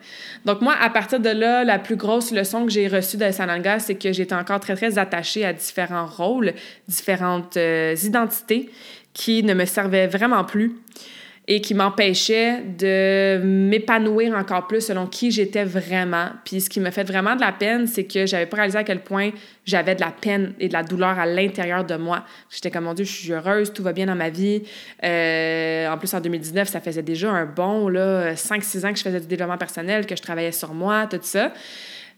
Donc moi, à partir de là, la plus grosse leçon que j'ai reçue de Sananga, c'est que j'étais encore très, très attachée à différents rôles, différentes euh, identités qui ne me servaient vraiment plus et qui m'empêchait de m'épanouir encore plus selon qui j'étais vraiment. Puis ce qui me fait vraiment de la peine, c'est que j'avais pas réalisé à quel point j'avais de la peine et de la douleur à l'intérieur de moi. J'étais comme, mon Dieu, je suis heureuse, tout va bien dans ma vie. Euh, en plus, en 2019, ça faisait déjà un bon, là, 5-6 ans que je faisais du développement personnel, que je travaillais sur moi, tout ça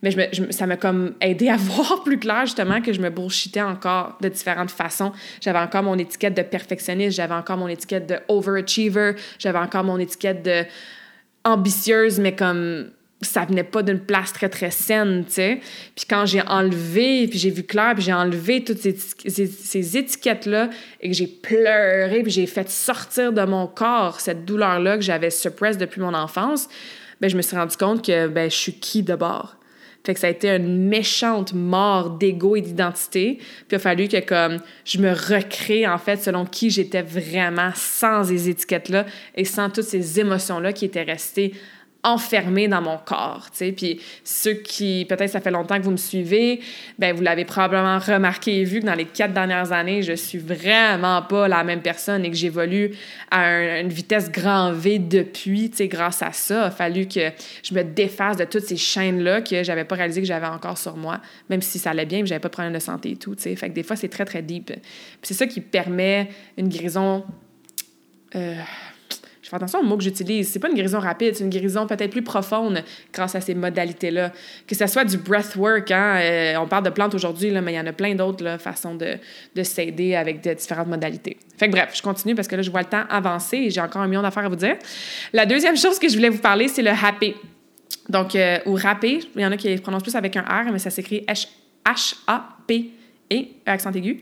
mais ça m'a comme aidé à voir plus clair justement que je me bullshitais encore de différentes façons. J'avais encore mon étiquette de perfectionniste, j'avais encore mon étiquette de overachiever, j'avais encore mon étiquette de ambitieuse, mais comme ça venait pas d'une place très très saine, tu sais. Puis quand j'ai enlevé, puis j'ai vu clair, puis j'ai enlevé toutes ces, ces, étiquettes-là et que j'ai pleuré, puis j'ai fait sortir de mon corps cette douleur-là que j'avais suppressed depuis mon enfance, ben je me suis rendu compte que ben je suis qui d'abord fait que ça a été une méchante mort d'ego et d'identité. Puis il a fallu que comme je me recrée en fait selon qui j'étais vraiment sans ces étiquettes-là et sans toutes ces émotions-là qui étaient restées enfermé dans mon corps, tu sais. Puis ceux qui, peut-être ça fait longtemps que vous me suivez, ben vous l'avez probablement remarqué et vu que dans les quatre dernières années, je suis vraiment pas la même personne et que j'évolue à une vitesse grand V depuis, grâce à ça. Il a fallu que je me défasse de toutes ces chaînes-là que j'avais pas réalisé que j'avais encore sur moi, même si ça allait bien, j'avais pas de problème de santé et tout, tu sais. Fait que des fois, c'est très, très deep. C'est ça qui permet une guérison... Euh, je fais attention aux mots que j'utilise. C'est pas une guérison rapide, c'est une guérison peut-être plus profonde grâce à ces modalités-là. Que ce soit du breathwork, hein, euh, on parle de plantes aujourd'hui, mais il y en a plein d'autres façons de, de s'aider avec différentes modalités. Fait bref, je continue parce que là, je vois le temps avancer et j'ai encore un million d'affaires à vous dire. La deuxième chose que je voulais vous parler, c'est le happy. Donc, euh, ou râpé, il y en a qui prononcent plus avec un R, mais ça s'écrit H-A-P et accent aigu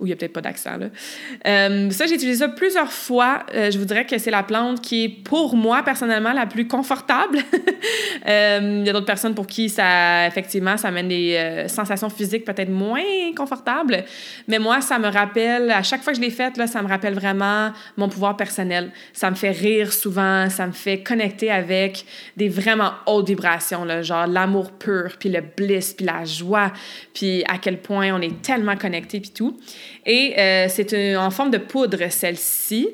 Ou il n'y a peut-être pas d'accent, là. Euh, ça, j'ai utilisé ça plusieurs fois. Euh, je vous dirais que c'est la plante qui est, pour moi, personnellement, la plus confortable. Il y a d'autres personnes pour qui, ça, effectivement, ça amène des sensations physiques peut-être moins confortables. Mais moi, ça me rappelle, à chaque fois que je l'ai faite, là, ça me rappelle vraiment mon pouvoir personnel. Ça me fait rire souvent, ça me fait connecter avec des vraiment hautes vibrations, là, genre l'amour pur, puis le bliss, puis la joie, puis à quel point on est tellement connecté, puis tout. Et euh, c'est en forme de poudre, celle-ci.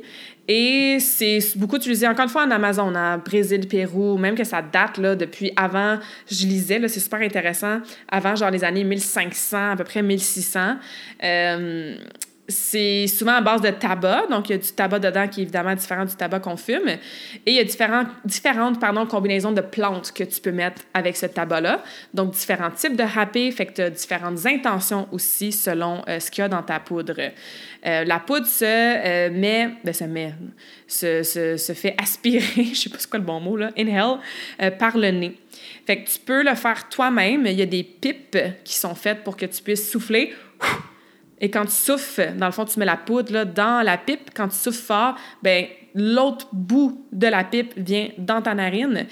Et c'est beaucoup utilisé, encore une fois, en Amazon, en Brésil, Pérou, même que ça date là, depuis avant, je lisais, c'est super intéressant, avant genre les années 1500, à peu près 1600. Euh, c'est souvent à base de tabac, donc il y a du tabac dedans qui est évidemment différent du tabac qu'on fume. Et il y a différentes, différentes pardon, combinaisons de plantes que tu peux mettre avec ce tabac-là. Donc différents types de râpé, fait que tu as différentes intentions aussi selon euh, ce qu'il y a dans ta poudre. Euh, la poudre se euh, met, ben, se, met se, se, se, fait aspirer, je sais pas c'est quoi le bon mot, là, inhale, par le nez. Fait que tu peux le faire toi-même. Il y a des pipes qui sont faites pour que tu puisses souffler et quand tu souffles, dans le fond, tu mets la poudre dans la pipe. Quand tu souffles fort, ben l'autre bout de la pipe vient dans ta narine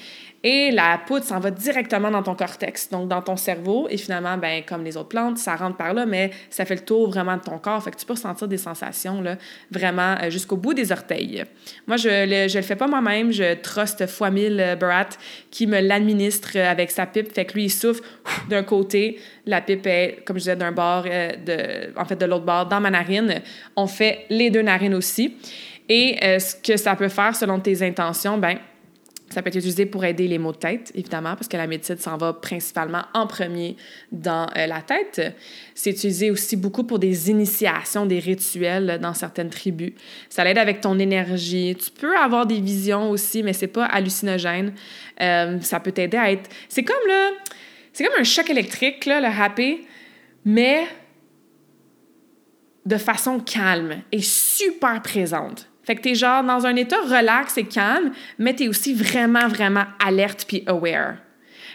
et la poudre s'en va directement dans ton cortex, donc dans ton cerveau. Et finalement, ben, comme les autres plantes, ça rentre par là, mais ça fait le tour vraiment de ton corps. Fait que tu peux ressentir des sensations là, vraiment euh, jusqu'au bout des orteils. Moi, je le, le fais pas moi-même. Je truste mille euh, Barat qui me l'administre avec sa pipe. Fait que lui, il souffle d'un côté. La pipe est, comme je disais, d'un bord, euh, de, en fait, de l'autre bord, dans ma narine. On fait les deux narines aussi. Et ce que ça peut faire selon tes intentions, ben ça peut être utilisé pour aider les maux de tête, évidemment, parce que la médecine s'en va principalement en premier dans euh, la tête. C'est utilisé aussi beaucoup pour des initiations, des rituels dans certaines tribus. Ça l'aide avec ton énergie. Tu peux avoir des visions aussi, mais c'est pas hallucinogène. Euh, ça peut t'aider à être... C'est comme, là... C'est comme un choc électrique, là, le happy, mais de façon calme et super présente. Fait que t'es genre dans un état relax et calme, mais t'es aussi vraiment, vraiment alerte puis aware.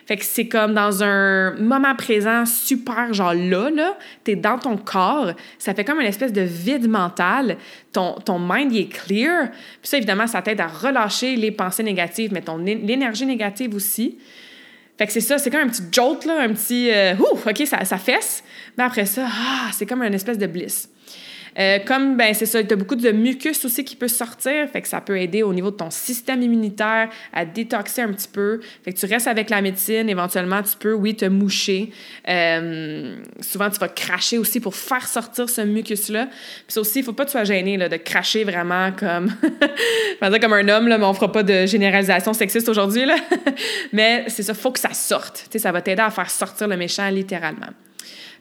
Fait que c'est comme dans un moment présent super, genre là, là, t'es dans ton corps, ça fait comme une espèce de vide mental, ton, ton mind il est clear, puis ça, évidemment, ça t'aide à relâcher les pensées négatives, mais ton l'énergie négative aussi. Fait que c'est ça, c'est comme un petit jolt, là, un petit euh, OK, ça, ça fesse, mais après ça, ah, c'est comme une espèce de bliss. Euh, comme, ben c'est ça, tu as beaucoup de mucus aussi qui peut sortir, fait que ça peut aider au niveau de ton système immunitaire à détoxer un petit peu. Fait que tu restes avec la médecine, éventuellement, tu peux, oui, te moucher. Euh, souvent, tu vas cracher aussi pour faire sortir ce mucus-là. Puis ça aussi, il faut pas que tu sois gêné là, de cracher vraiment comme... dire comme un homme, là, mais on fera pas de généralisation sexiste aujourd'hui, là. mais c'est ça, faut que ça sorte. Tu sais, ça va t'aider à faire sortir le méchant littéralement.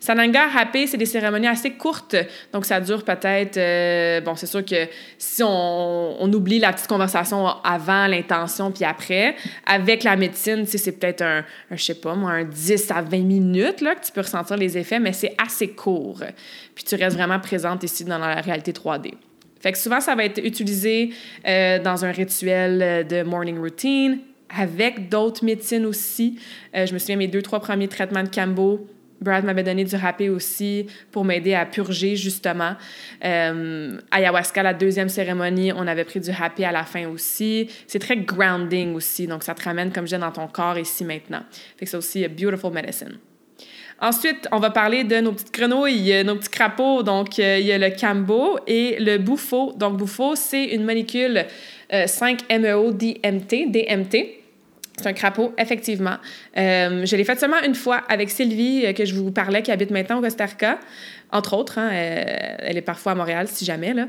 Sananga, Happé, c'est des cérémonies assez courtes. Donc, ça dure peut-être. Euh, bon, c'est sûr que si on, oublie la petite conversation avant, l'intention, puis après, avec la médecine, c'est peut-être un, un, je sais pas moi, un 10 à 20 minutes là, que tu peux ressentir les effets, mais c'est assez court. Puis tu restes vraiment présente ici dans la réalité 3D. Fait que souvent, ça va être utilisé euh, dans un rituel de morning routine, avec d'autres médecines aussi. Euh, je me souviens, mes deux, trois premiers traitements de Cambo, Brad m'avait donné du râpé aussi pour m'aider à purger, justement. Euh, ayahuasca, la deuxième cérémonie, on avait pris du râpé à la fin aussi. C'est très grounding aussi, donc ça te ramène, comme je dis, dans ton corps ici maintenant. Fait que c'est aussi a beautiful medicine. Ensuite, on va parler de nos petites grenouilles, nos petits crapauds. Donc, euh, il y a le cambo et le bouffo. Donc, bouffo, c'est une molécule 5-MeO-DMT, euh, DMT. C'est un crapaud, effectivement. Euh, je l'ai fait seulement une fois avec Sylvie, euh, que je vous parlais, qui habite maintenant au Costa Rica, entre autres. Hein, euh, elle est parfois à Montréal, si jamais. Là.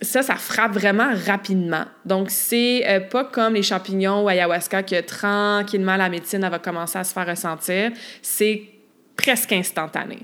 ça, ça frappe vraiment rapidement. Donc, c'est pas comme les champignons ou ayahuasca que tranquillement la médecine va commencer à se faire ressentir. C'est presque instantané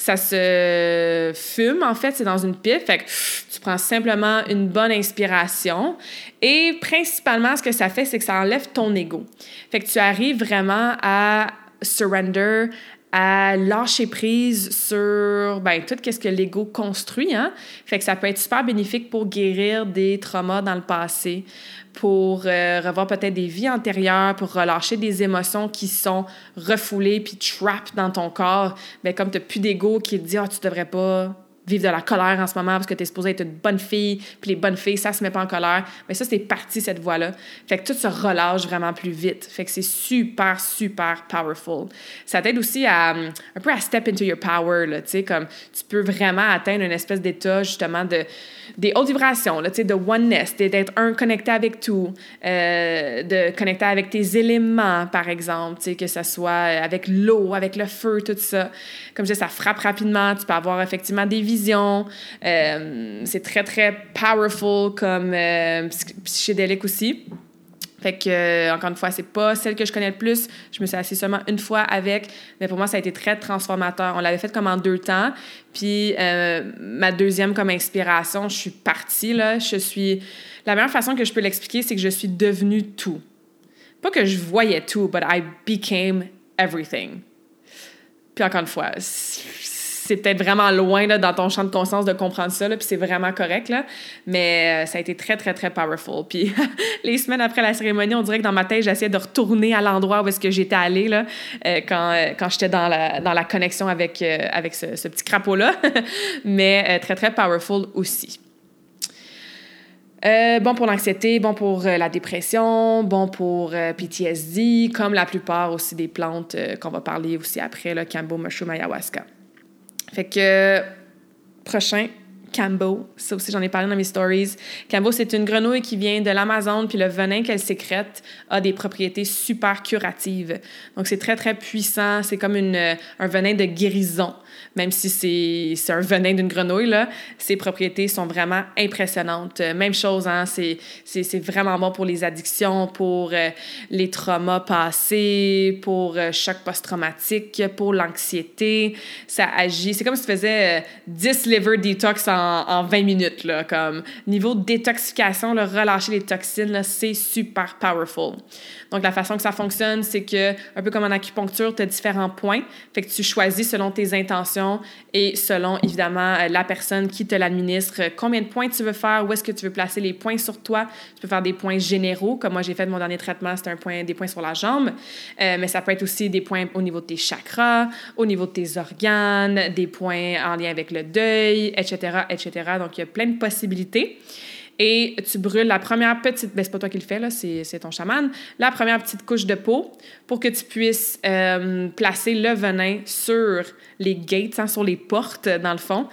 ça se fume, en fait, c'est dans une pipe. Fait que tu prends simplement une bonne inspiration. Et principalement, ce que ça fait, c'est que ça enlève ton ego. Fait que tu arrives vraiment à surrender, à lâcher prise sur ben, tout ce que l'ego construit. Hein? Fait que ça peut être super bénéfique pour guérir des traumas dans le passé, pour euh, revoir peut-être des vies antérieures, pour relâcher des émotions qui sont refoulées puis trapped dans ton corps. Ben, comme tu n'as plus d'ego qui te dit « Ah, tu devrais pas vivre de la colère en ce moment parce que tu es supposée être une bonne fille, puis les bonnes filles, ça se met pas en colère. Mais ça, c'est parti, cette voie-là. Fait que tout se relâche vraiment plus vite. Fait que c'est super, super powerful. Ça t'aide aussi à, un peu à step into your power, là, tu sais, comme tu peux vraiment atteindre une espèce d'état, justement, de des hautes vibrations, là, de oneness, d'être un connecté avec tout, euh, de connecter avec tes éléments, par exemple, que ce soit avec l'eau, avec le feu, tout ça. Comme je dis, ça frappe rapidement, tu peux avoir effectivement des visions. Euh, c'est très, très powerful comme euh, psychédélique aussi. Fait que, euh, encore une fois, c'est pas celle que je connais le plus. Je me suis assise seulement une fois avec, mais pour moi, ça a été très transformateur. On l'avait fait comme en deux temps. Puis, euh, ma deuxième comme inspiration, je suis partie, là. Je suis... La meilleure façon que je peux l'expliquer, c'est que je suis devenue tout. Pas que je voyais tout, but I became everything. Puis, encore une fois, c'est peut-être vraiment loin là, dans ton champ de conscience de comprendre ça, puis c'est vraiment correct, là, mais euh, ça a été très, très, très powerful. Puis les semaines après la cérémonie, on dirait que dans ma tête, j'essayais de retourner à l'endroit où est-ce que j'étais allée là, euh, quand, euh, quand j'étais dans la, dans la connexion avec, avec ce, petit crapaud-là, mais très, très powerful aussi. bon pour l'anxiété, bon pour la dépression, bon pour PTSD, comme la plupart aussi des plantes qu'on va parler aussi après, le Cambo, Mushroom, Ayahuasca. Fait que, prochain, Cambo. Ça aussi, j'en ai parlé dans mes stories. Cambo, c'est une grenouille qui vient de l'Amazon, puis le venin qu'elle sécrète a des propriétés super curatives. Donc, c'est très, très puissant. C'est comme un venin de guérison même si c'est un venin d'une grenouille, là, ses propriétés sont vraiment impressionnantes. Euh, même chose, hein, c'est vraiment bon pour les addictions, pour euh, les traumas passés, pour euh, choc post-traumatique, pour l'anxiété. Ça agit. C'est comme si tu faisais 10 liver detox en, en 20 minutes. Là, comme niveau de détoxification, là, relâcher les toxines, c'est super powerful. Donc, la façon que ça fonctionne, c'est que, un peu comme en acupuncture, tu as différents points. Fait que tu choisis selon tes intentions et selon, évidemment, euh, la personne qui te l'administre, combien de points tu veux faire, où est-ce que tu veux placer les points sur toi. Tu peux faire des points généraux, comme moi, j'ai fait de mon dernier traitement, c'était un point, des points sur la jambe. Euh, mais ça peut être aussi des points au niveau de tes chakras, au niveau de tes organes, des points en lien avec le deuil, etc., etc. Donc, il y a plein de possibilités et tu brûles la première petite, ben c'est pas toi qui le fais, là, c'est, ton chaman, la première petite couche de peau pour que tu puisses euh, placer le venin sur les gates, hein, sur les portes, dans le fond.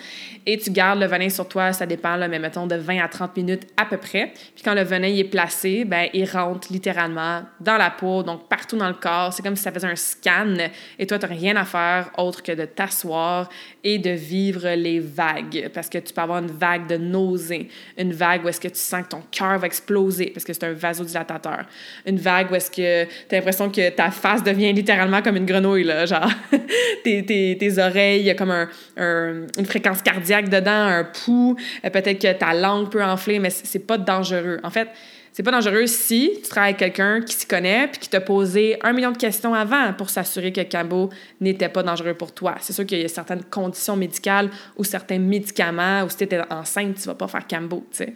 Et tu gardes le venin sur toi, ça dépend, là, mais mettons de 20 à 30 minutes à peu près. Puis quand le venin est placé, ben, il rentre littéralement dans la peau, donc partout dans le corps. C'est comme si ça faisait un scan. Et toi, tu n'as rien à faire autre que de t'asseoir et de vivre les vagues. Parce que tu peux avoir une vague de nausée, une vague où est-ce que tu sens que ton cœur va exploser parce que c'est un vasodilatateur? Une vague où est-ce que tu as l'impression que ta face devient littéralement comme une grenouille, là, genre tes, tes, tes oreilles, il y a comme un, une fréquence cardiaque dedans, un pouls, euh, peut-être que ta langue peut enfler, mais c'est pas dangereux. En fait, c'est pas dangereux si tu travailles avec quelqu'un qui s'y connaît puis qui t'a posé un million de questions avant pour s'assurer que Cambo n'était pas dangereux pour toi. C'est sûr qu'il y a certaines conditions médicales ou certains médicaments ou si tu étais enceinte, tu vas pas faire Cambo, tu sais.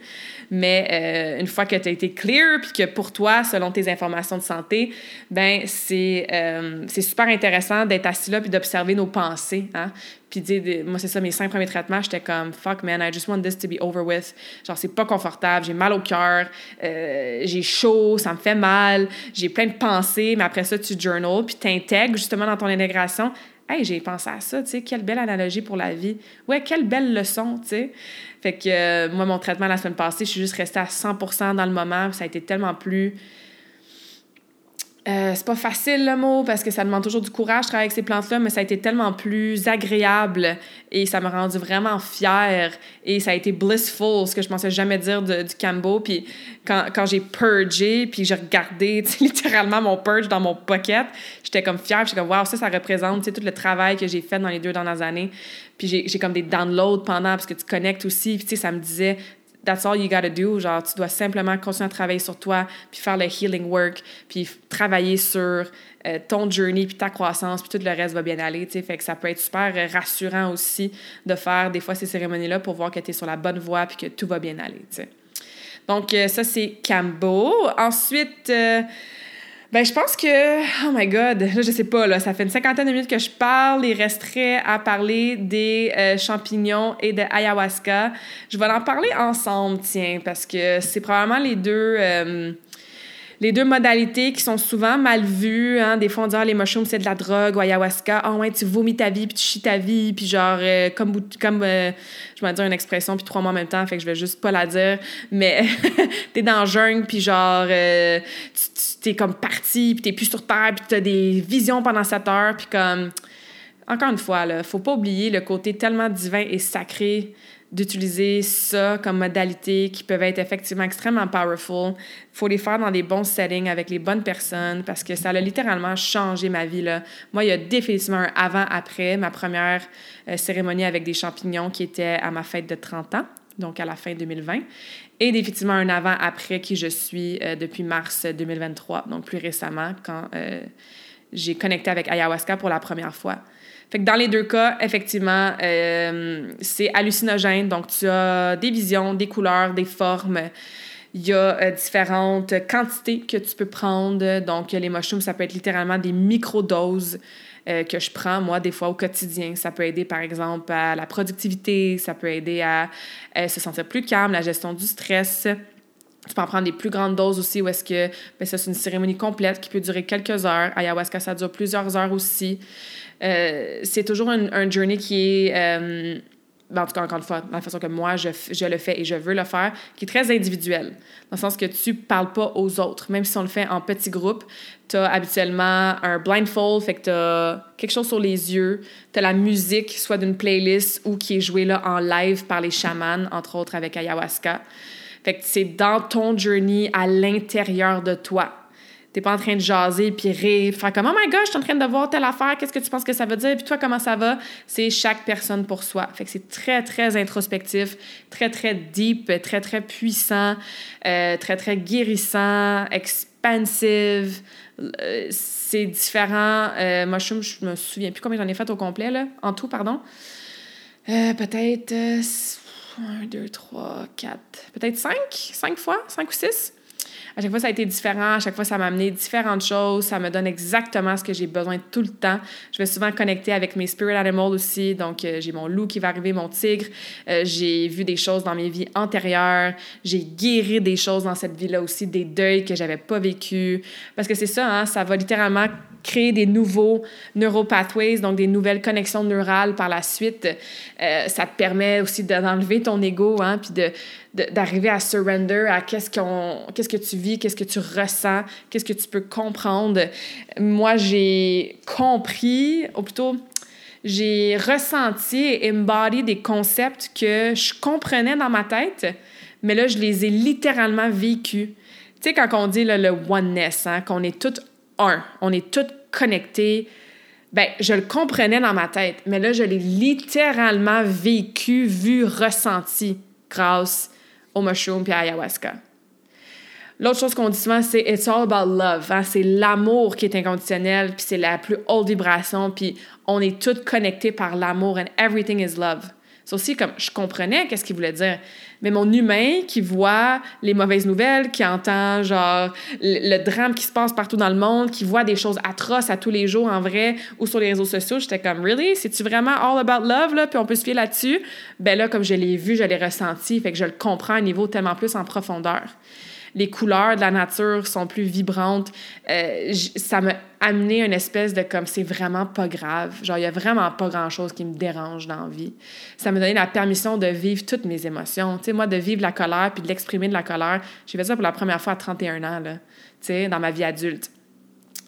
Mais euh, une fois que tu as été clear puis que pour toi, selon tes informations de santé, ben c'est euh, super intéressant d'être assis là puis d'observer nos pensées, hein. Puis, moi, c'est ça, mes cinq premiers traitements, j'étais comme, fuck, man, I just want this to be over with. Genre, c'est pas confortable, j'ai mal au cœur, euh, j'ai chaud, ça me fait mal, j'ai plein de pensées, mais après ça, tu journal, puis t'intègres justement dans ton intégration. Hey, j'ai pensé à ça, tu sais, quelle belle analogie pour la vie. Ouais, quelle belle leçon, tu sais. Fait que euh, moi, mon traitement la semaine passée, je suis juste restée à 100 dans le moment, ça a été tellement plus euh, c'est pas facile le mot parce que ça demande toujours du courage de travailler avec ces plantes-là, mais ça a été tellement plus agréable et ça m'a rendu vraiment fière et ça a été blissful, ce que je pensais jamais dire du Cambo. Puis quand, quand j'ai purgé, puis j'ai regardé littéralement mon purge dans mon pocket, j'étais comme fière, j'étais comme wow, ça, ça représente tout le travail que j'ai fait dans les deux dernières années. Puis j'ai comme des downloads pendant parce que tu connectes aussi, puis ça me disait that's all you gotta do. Genre, tu dois simplement continuer à travailler sur toi, puis faire le healing work, puis travailler sur euh, ton journey, puis ta croissance, puis tout le reste va bien aller, tu. Fait que ça peut être super rassurant aussi de faire des fois ces cérémonies-là pour voir que tu es sur la bonne voie, puis que tout va bien aller, tu. Donc, euh, ça, c'est Cambo. Ensuite, euh, Ben, je pense que, oh my God, là, je sais pas, là, ça fait une cinquantaine de minutes que je parle. Il resterait à parler des euh, champignons et de ayahuasca. Je vais en parler ensemble, tiens, parce que c'est probablement les deux. Euh, les deux modalités qui sont souvent mal vues. Hein. Des fois, on dit ah, les mushrooms, c'est de la drogue ou ayahuasca. Ah ouais, tu vomis ta vie, puis tu chies ta vie, puis genre, euh, comme, comme euh, je vais dire une expression, puis trois mois en même temps, fait que je vais juste pas la dire. Mais t'es dans le jungle, puis genre, euh, tu t'es comme parti, puis t'es plus sur Terre, puis t'as des visions pendant sept heures, puis comme... Encore une fois, là, faut pas oublier le côté tellement divin et sacré d'utiliser ça comme modalité qui peuvent être effectivement extrêmement powerful. faut les faire dans des bons settings avec les bonnes personnes parce que ça a littéralement changé ma vie. Là. Moi, il y a définitivement un avant-après, ma première euh, cérémonie avec des champignons qui était à ma fête de 30 ans, donc à la fin 2020, et définitivement un avant-après qui je suis euh, depuis mars 2023, donc plus récemment, quand euh, j'ai connecté avec ayahuasca pour la première fois. Fait que dans les deux cas, effectivement, euh, c'est hallucinogène. Donc, tu as des visions, des couleurs, des formes. Il y a euh, différentes quantités que tu peux prendre. Donc, les mushrooms, ça peut être littéralement des micro-doses euh, que je prends, moi, des fois au quotidien. Ça peut aider, par exemple, à la productivité, ça peut aider à se sentir plus calme, la gestion du stress. Tu peux en prendre des plus grandes doses aussi, où est-ce que ben, ça, c'est une cérémonie complète qui peut durer quelques heures. Ayahuasca, ça dure plusieurs heures aussi. Euh, c'est toujours un, journey qui est, euh, en tout cas, encore une fois, la façon que moi, je, le fais et je veux le faire, qui est très individuel. Dans le sens que tu parles pas aux autres. Même si on le fait en petits groupes, tu as habituellement un blindfold, fait que tu as quelque chose sur les yeux. Tu as la musique, soit d'une playlist ou qui est jouée là en live par les chamans, entre autres avec ayahuasca. Fait que c'est dans ton journey à l'intérieur de toi. T'es pas en train de jaser puis rire, faire comme Oh my god, je suis en train de voir telle affaire, qu'est-ce que tu penses que ça veut dire, puis toi, comment ça va? C'est chaque personne pour soi. Fait que c'est très, très introspectif, très, très deep, très, très puissant, euh, très, très guérissant, expansive. Euh, c'est différent. Euh, moi, je, me souviens plus combien j'en ai fait au complet, là, en tout, pardon. peut-être 1, 2, 3, 4, peut-être 5, 5 fois, 5 ou 6. À chaque fois, ça a été différent. À chaque fois, ça m'a amené différentes choses. Ça me donne exactement ce que j'ai besoin tout le temps. Je vais souvent connecter avec mes spirit animals aussi. Donc, euh, j'ai mon loup qui va arriver, mon tigre. Euh, j'ai vu des choses dans mes vies antérieures. J'ai guéri des choses dans cette vie-là aussi, des deuils que j'avais pas vécu. Parce que c'est ça, hein, ça va littéralement créer des nouveaux neuropathways, donc des nouvelles connexions neurales par la suite. Euh, ça te permet aussi d'enlever ton ego, hein, puis de d'arriver à surrender à qu'est-ce qu'on qu'est-ce que tu vis, qu'est-ce que tu ressens, qu'est-ce que tu peux comprendre. Moi, j'ai compris, ou plutôt j'ai ressenti et embody des concepts que je comprenais dans ma tête, mais là, je les ai littéralement vécus. Tu sais, quand on dit le oneness, hein, qu'on est tous un, on est tous connectés, ben, je le comprenais dans ma tête, mais là, je l'ai littéralement vécu, vu, ressenti grâce au mushroom puis à ayahuasca. L'autre chose qu'on dit souvent, c'est It's all about love. Hein? C'est l'amour qui est inconditionnel, puis c'est la plus haute vibration, puis on est tous connectés par l'amour, and everything is love. C'est aussi comme, je comprenais qu'est-ce qu'il voulait dire, mais mon humain qui voit les mauvaises nouvelles, qui entend genre le, drame qui se passe partout dans le monde, qui voit des choses atroces à tous les jours en vrai ou sur les réseaux sociaux, j'étais comme really, c'est-tu vraiment all about love là, puis on peut se fier là-dessus? Ben là, comme je l'ai vu, je l'ai ressenti, fait que je le comprends à un niveau tellement plus en profondeur les couleurs de la nature sont plus vibrantes. Euh, ça m'a amené une espèce de comme c'est vraiment pas grave. Genre, il y a vraiment pas grand-chose qui me dérange dans la vie. Ça m'a donné la permission de vivre toutes mes émotions. Tu sais, moi, de vivre la colère puis de l'exprimer de la colère. J'ai fait ça pour la première fois à 31 ans, là, tu sais, dans ma vie adulte.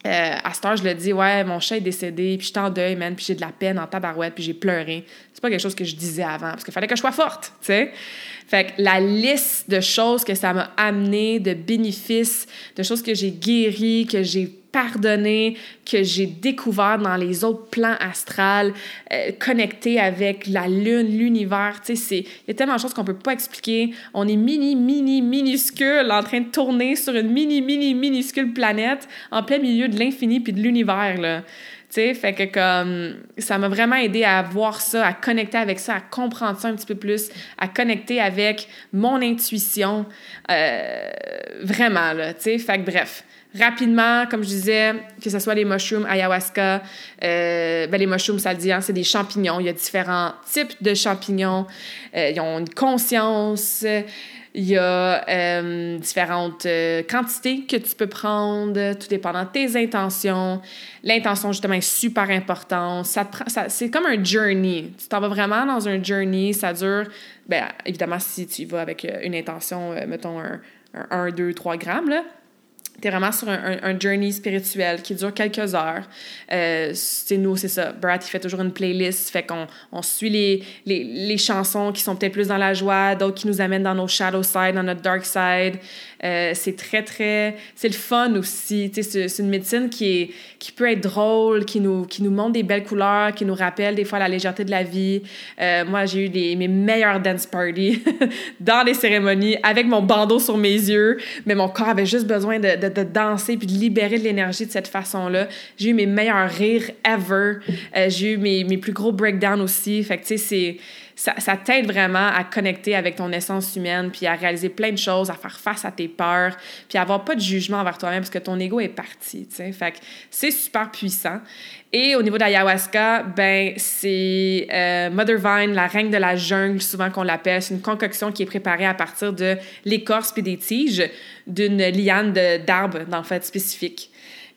Euh, à cette heure, je le dis, ouais, mon chat est décédé, puis je suis en deuil, man, puis j'ai de la peine en tabarouette, puis j'ai pleuré. C'est pas quelque chose que je disais avant, parce qu'il fallait que je sois forte, tu sais. Fait que la liste de choses que ça m'a amené, de bénéfices, de choses que j'ai guéries, que j'ai pardonné, que j'ai découvert dans les autres plans astrales, euh, connectés avec la lune, l'univers. Tu sais, il y a tellement de choses qu'on peut pas expliquer. On est mini, mini, minuscule en train de tourner sur une mini, mini, minuscule planète en plein milieu de l'infini puis de l'univers, là. Tu sais, fait que comme ça m'a vraiment aidé à voir ça, à connecter avec ça, à comprendre ça un petit peu plus, à connecter avec mon intuition. Euh, vraiment, là, tu sais. Fait que bref, rapidement, comme je disais, que ce soit les mushrooms, ayahuasca, euh, ben les mushrooms, ça le dit, hein, c'est des champignons. Il y a différents types de champignons. Euh, ils ont une conscience. Il y a euh, différentes quantités que tu peux prendre, tout dépendant de tes intentions. L'intention, justement, est super importante. Ça, c'est comme un journey. Tu t'en vas vraiment dans un journey. Ça dure, bien, évidemment, si tu y vas avec une intention, mettons, un, un 1, 2, 3 grammes, là T'es vraiment sur un, un, journey spirituel qui dure quelques heures. Euh, c'est nous, c'est ça. Brad, il fait toujours une playlist, fait qu'on on suit les, les, les, chansons qui sont peut-être plus dans la joie, d'autres qui nous amènent dans nos shadow side, dans notre dark side. Euh, c'est très, très... C'est le fun aussi. C'est, une médecine qui, est, qui peut être drôle, qui nous, qui nous montre des belles couleurs, qui nous rappelle des fois la légèreté de la vie. Euh, moi, j'ai eu mes meilleurs dance parties dans les cérémonies avec mon bandeau sur mes yeux, mais mon corps avait juste besoin de, de, de danser puis de libérer de l'énergie de cette façon-là. J'ai eu mes meilleurs rires ever. Euh, j'ai eu mes, mes plus gros breakdowns aussi. Fait que, tu sais, c'est ça, ça t'aide vraiment à connecter avec ton essence humaine, puis à réaliser plein de choses, à faire face à tes peurs, puis à avoir pas de jugement envers toi-même parce que ton ego est parti, tu sais. Fait c'est super puissant. Et au niveau de l'ayahuasca, ben c'est euh, Mother Vine, la reine de la jungle, souvent qu'on l'appelle. C'est une concoction qui est préparée à partir de l'écorce puis des tiges d'une liane d'arbre, dans le fait, spécifique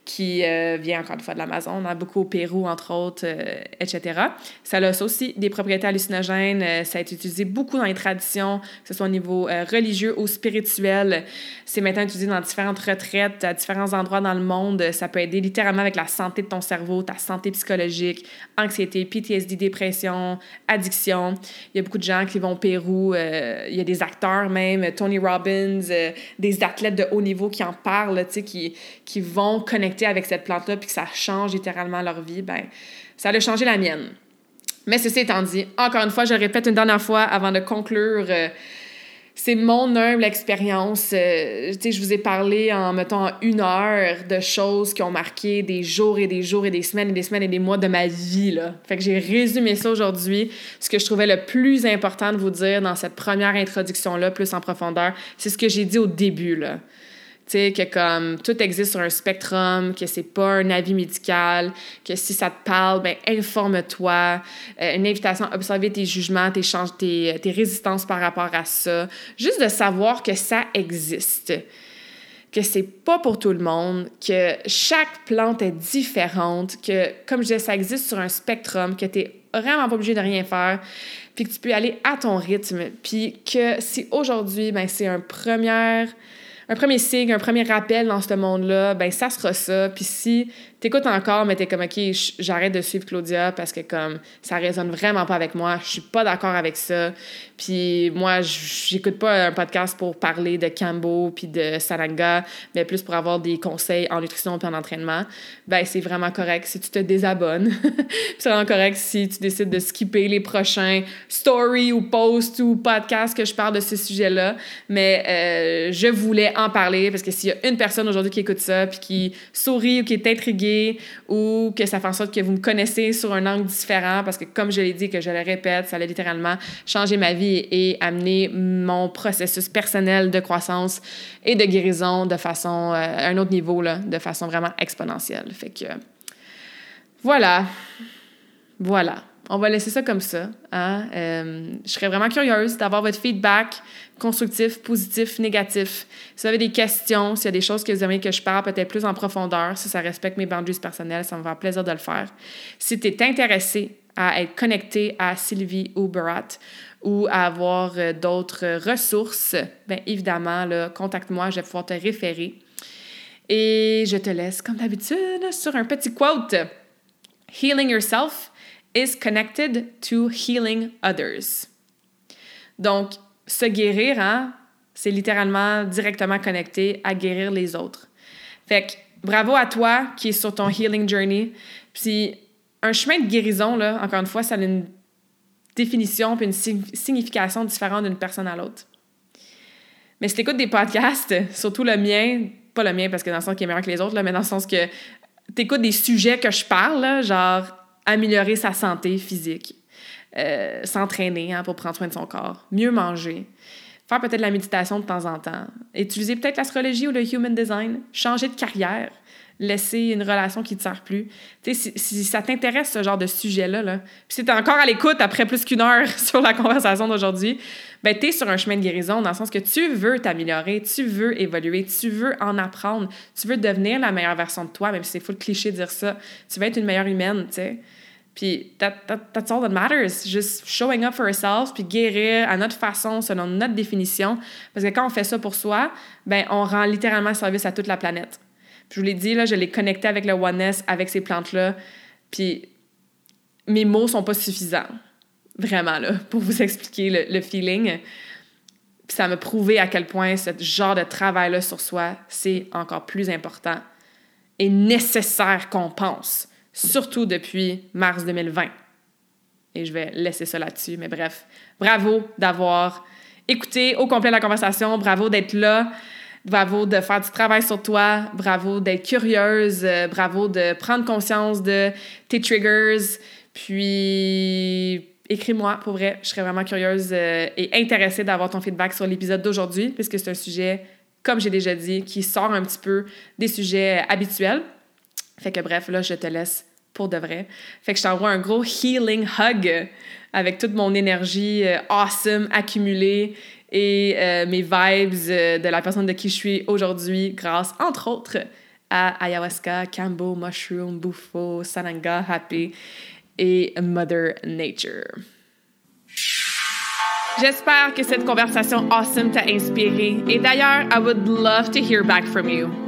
qui euh, vient encore une fois de l'Amazon. On a beaucoup au Pérou, entre autres, euh, etc. Ça a aussi des propriétés hallucinogènes. Euh, ça a été utilisé beaucoup dans les traditions, que ce soit au niveau religieux ou spirituel. C'est maintenant utilisé dans différentes retraites, à différents endroits dans le monde. Ça peut aider littéralement avec la santé de ton cerveau, ta santé psychologique, anxiété, PTSD, dépression, addiction. Il y a beaucoup de gens qui vont au Pérou. il y a des acteurs même, Tony Robbins, des athlètes de haut niveau qui en parlent, qui, qui vont connecter avec cette plante-là puis que ça change littéralement leur vie, ben ça a changé la mienne. Mais ceci étant dit, encore une fois, je répète une dernière fois avant de conclure. Euh, c'est mon humble expérience. Euh, je vous ai parlé en mettant une heure de choses qui ont marqué des jours et des jours et des semaines et des semaines et des mois de ma vie. Là. Fait que j'ai résumé ça aujourd'hui. Ce que je trouvais le plus important de vous dire dans cette première introduction-là, plus en profondeur, c'est ce que j'ai dit au début. Là. Tu sais, que comme tout existe sur un spectrum, que c'est pas un avis médical, que si ça te parle, ben informe-toi. Euh, une invitation à observer tes jugements, tes, tes, tes résistances par rapport à ça. Juste de savoir que ça existe que c'est pas pour tout le monde, que chaque plante est différente, que, comme je disais, ça existe sur un spectrum, que tu vraiment pas obligé de rien faire, puis que tu peux aller à ton rythme, puis que si aujourd'hui, ben, c'est un premier un premier signe, un premier rappel dans ce monde-là, ben ça sera ça. Puis si t'écoutes encore, mais t'es comme, OK, j'arrête de suivre Claudia parce que comme ça résonne vraiment pas avec moi, je suis pas d'accord avec ça. Puis moi, j'écoute pas un podcast pour parler de Cambo puis de Saranga, mais plus pour avoir des conseils en nutrition puis en entraînement. Ben c'est vraiment correct si tu te désabonnes. c'est vraiment correct si tu décides de skipper les prochains stories ou posts ou podcasts que je parle de ce sujet-là. Mais euh, je voulais en parler parce que s'il y a une personne aujourd'hui qui écoute ça puis qui sourit ou qui est intriguée ou que ça fait en sorte que vous me connaissez sur un angle différent parce que, comme je l'ai dit, que je le répète, ça a littéralement changé ma vie et amené mon processus personnel de croissance et de guérison de façon, euh, à un autre niveau, là, de façon vraiment exponentielle. Fait que, voilà. Voilà on va laisser ça comme ça. Hein? Euh, je serais vraiment curieuse d'avoir votre feedback constructif, positif, négatif. Si vous avez des questions, s'il y a des choses que vous aimez que je parle peut-être plus en profondeur, si ça respecte mes boundaries personnelles, ça me va plaisir de le faire. Si tu es intéressé à être connecté à Sylvie ou Barat ou à avoir euh, d'autres ressources, bien évidemment, contacte-moi, je vais pouvoir te référer. Et je te laisse, comme d'habitude, sur un petit quote. Healing yourself is connected to healing others. Donc, se guérir, hein, c'est littéralement directement connecté à guérir les autres. Fait que bravo à toi qui est sur ton healing journey. Puis un chemin de guérison, là, encore une fois, ça a une définition puis une signification différente d'une personne à l'autre. Mais si tu écoutes des podcasts, surtout le mien, pas le mien parce que dans le sens qu'il est meilleur que les autres, là, mais dans le sens que tu écoutes des sujets que je parle, genre améliorer sa santé physique, euh, s'entraîner hein, pour prendre soin de son corps, mieux manger, faire peut-être la méditation de temps en temps, utiliser peut-être l'astrologie ou le human design, changer de carrière, laisser une relation qui ne te sert plus. Si, ça t'intéresse, ce genre de sujet-là, là, puis si tu encore à l'écoute après plus qu'une heure sur la conversation d'aujourd'hui, ben tu es sur un chemin de guérison dans le sens que tu veux t'améliorer, tu veux évoluer, tu veux en apprendre, tu veux devenir la meilleure version de toi, même si c'est fou le cliché de dire ça. Tu veux être une meilleure humaine, tu sais. Puis that, that's all that matters. Just showing up for ourselves, puis guérir à notre façon, selon notre définition. Parce que quand on fait ça pour soi, ben on rend littéralement service à toute la planète. je vous l'ai dit, là, je l'ai connecté avec le oneness, avec ces plantes-là. Puis mes mots sont pas suffisants, vraiment, là, pour vous expliquer le, le feeling. Puis ça m'a prouvé à quel point ce genre de travail-là sur soi, c'est encore plus important et nécessaire qu'on pense surtout depuis mars 2020. Et je vais laisser ça là-dessus. Mais bref, bravo d'avoir écouté au complet la conversation. Bravo d'être là. Bravo de faire du travail sur toi. Bravo d'être curieuse. Euh, bravo de prendre conscience de tes triggers. Puis écris-moi, pour vrai. Je serais vraiment curieuse euh, et intéressée d'avoir ton feedback sur l'épisode d'aujourd'hui, puisque c'est un sujet, comme j'ai déjà dit, qui sort un petit peu des sujets habituels. Fait que bref, là, je te laisse pour de vrai. Fait que je t'envoie un gros healing hug avec toute mon énergie euh, awesome accumulée et euh, mes vibes euh, de la personne de qui je suis aujourd'hui grâce, entre autres, à ayahuasca, Cambo, Mushroom, Bufo, Sananga, Happy et Mother Nature. J'espère que cette conversation awesome t'a inspiré. Et d'ailleurs, I would love to hear back from you.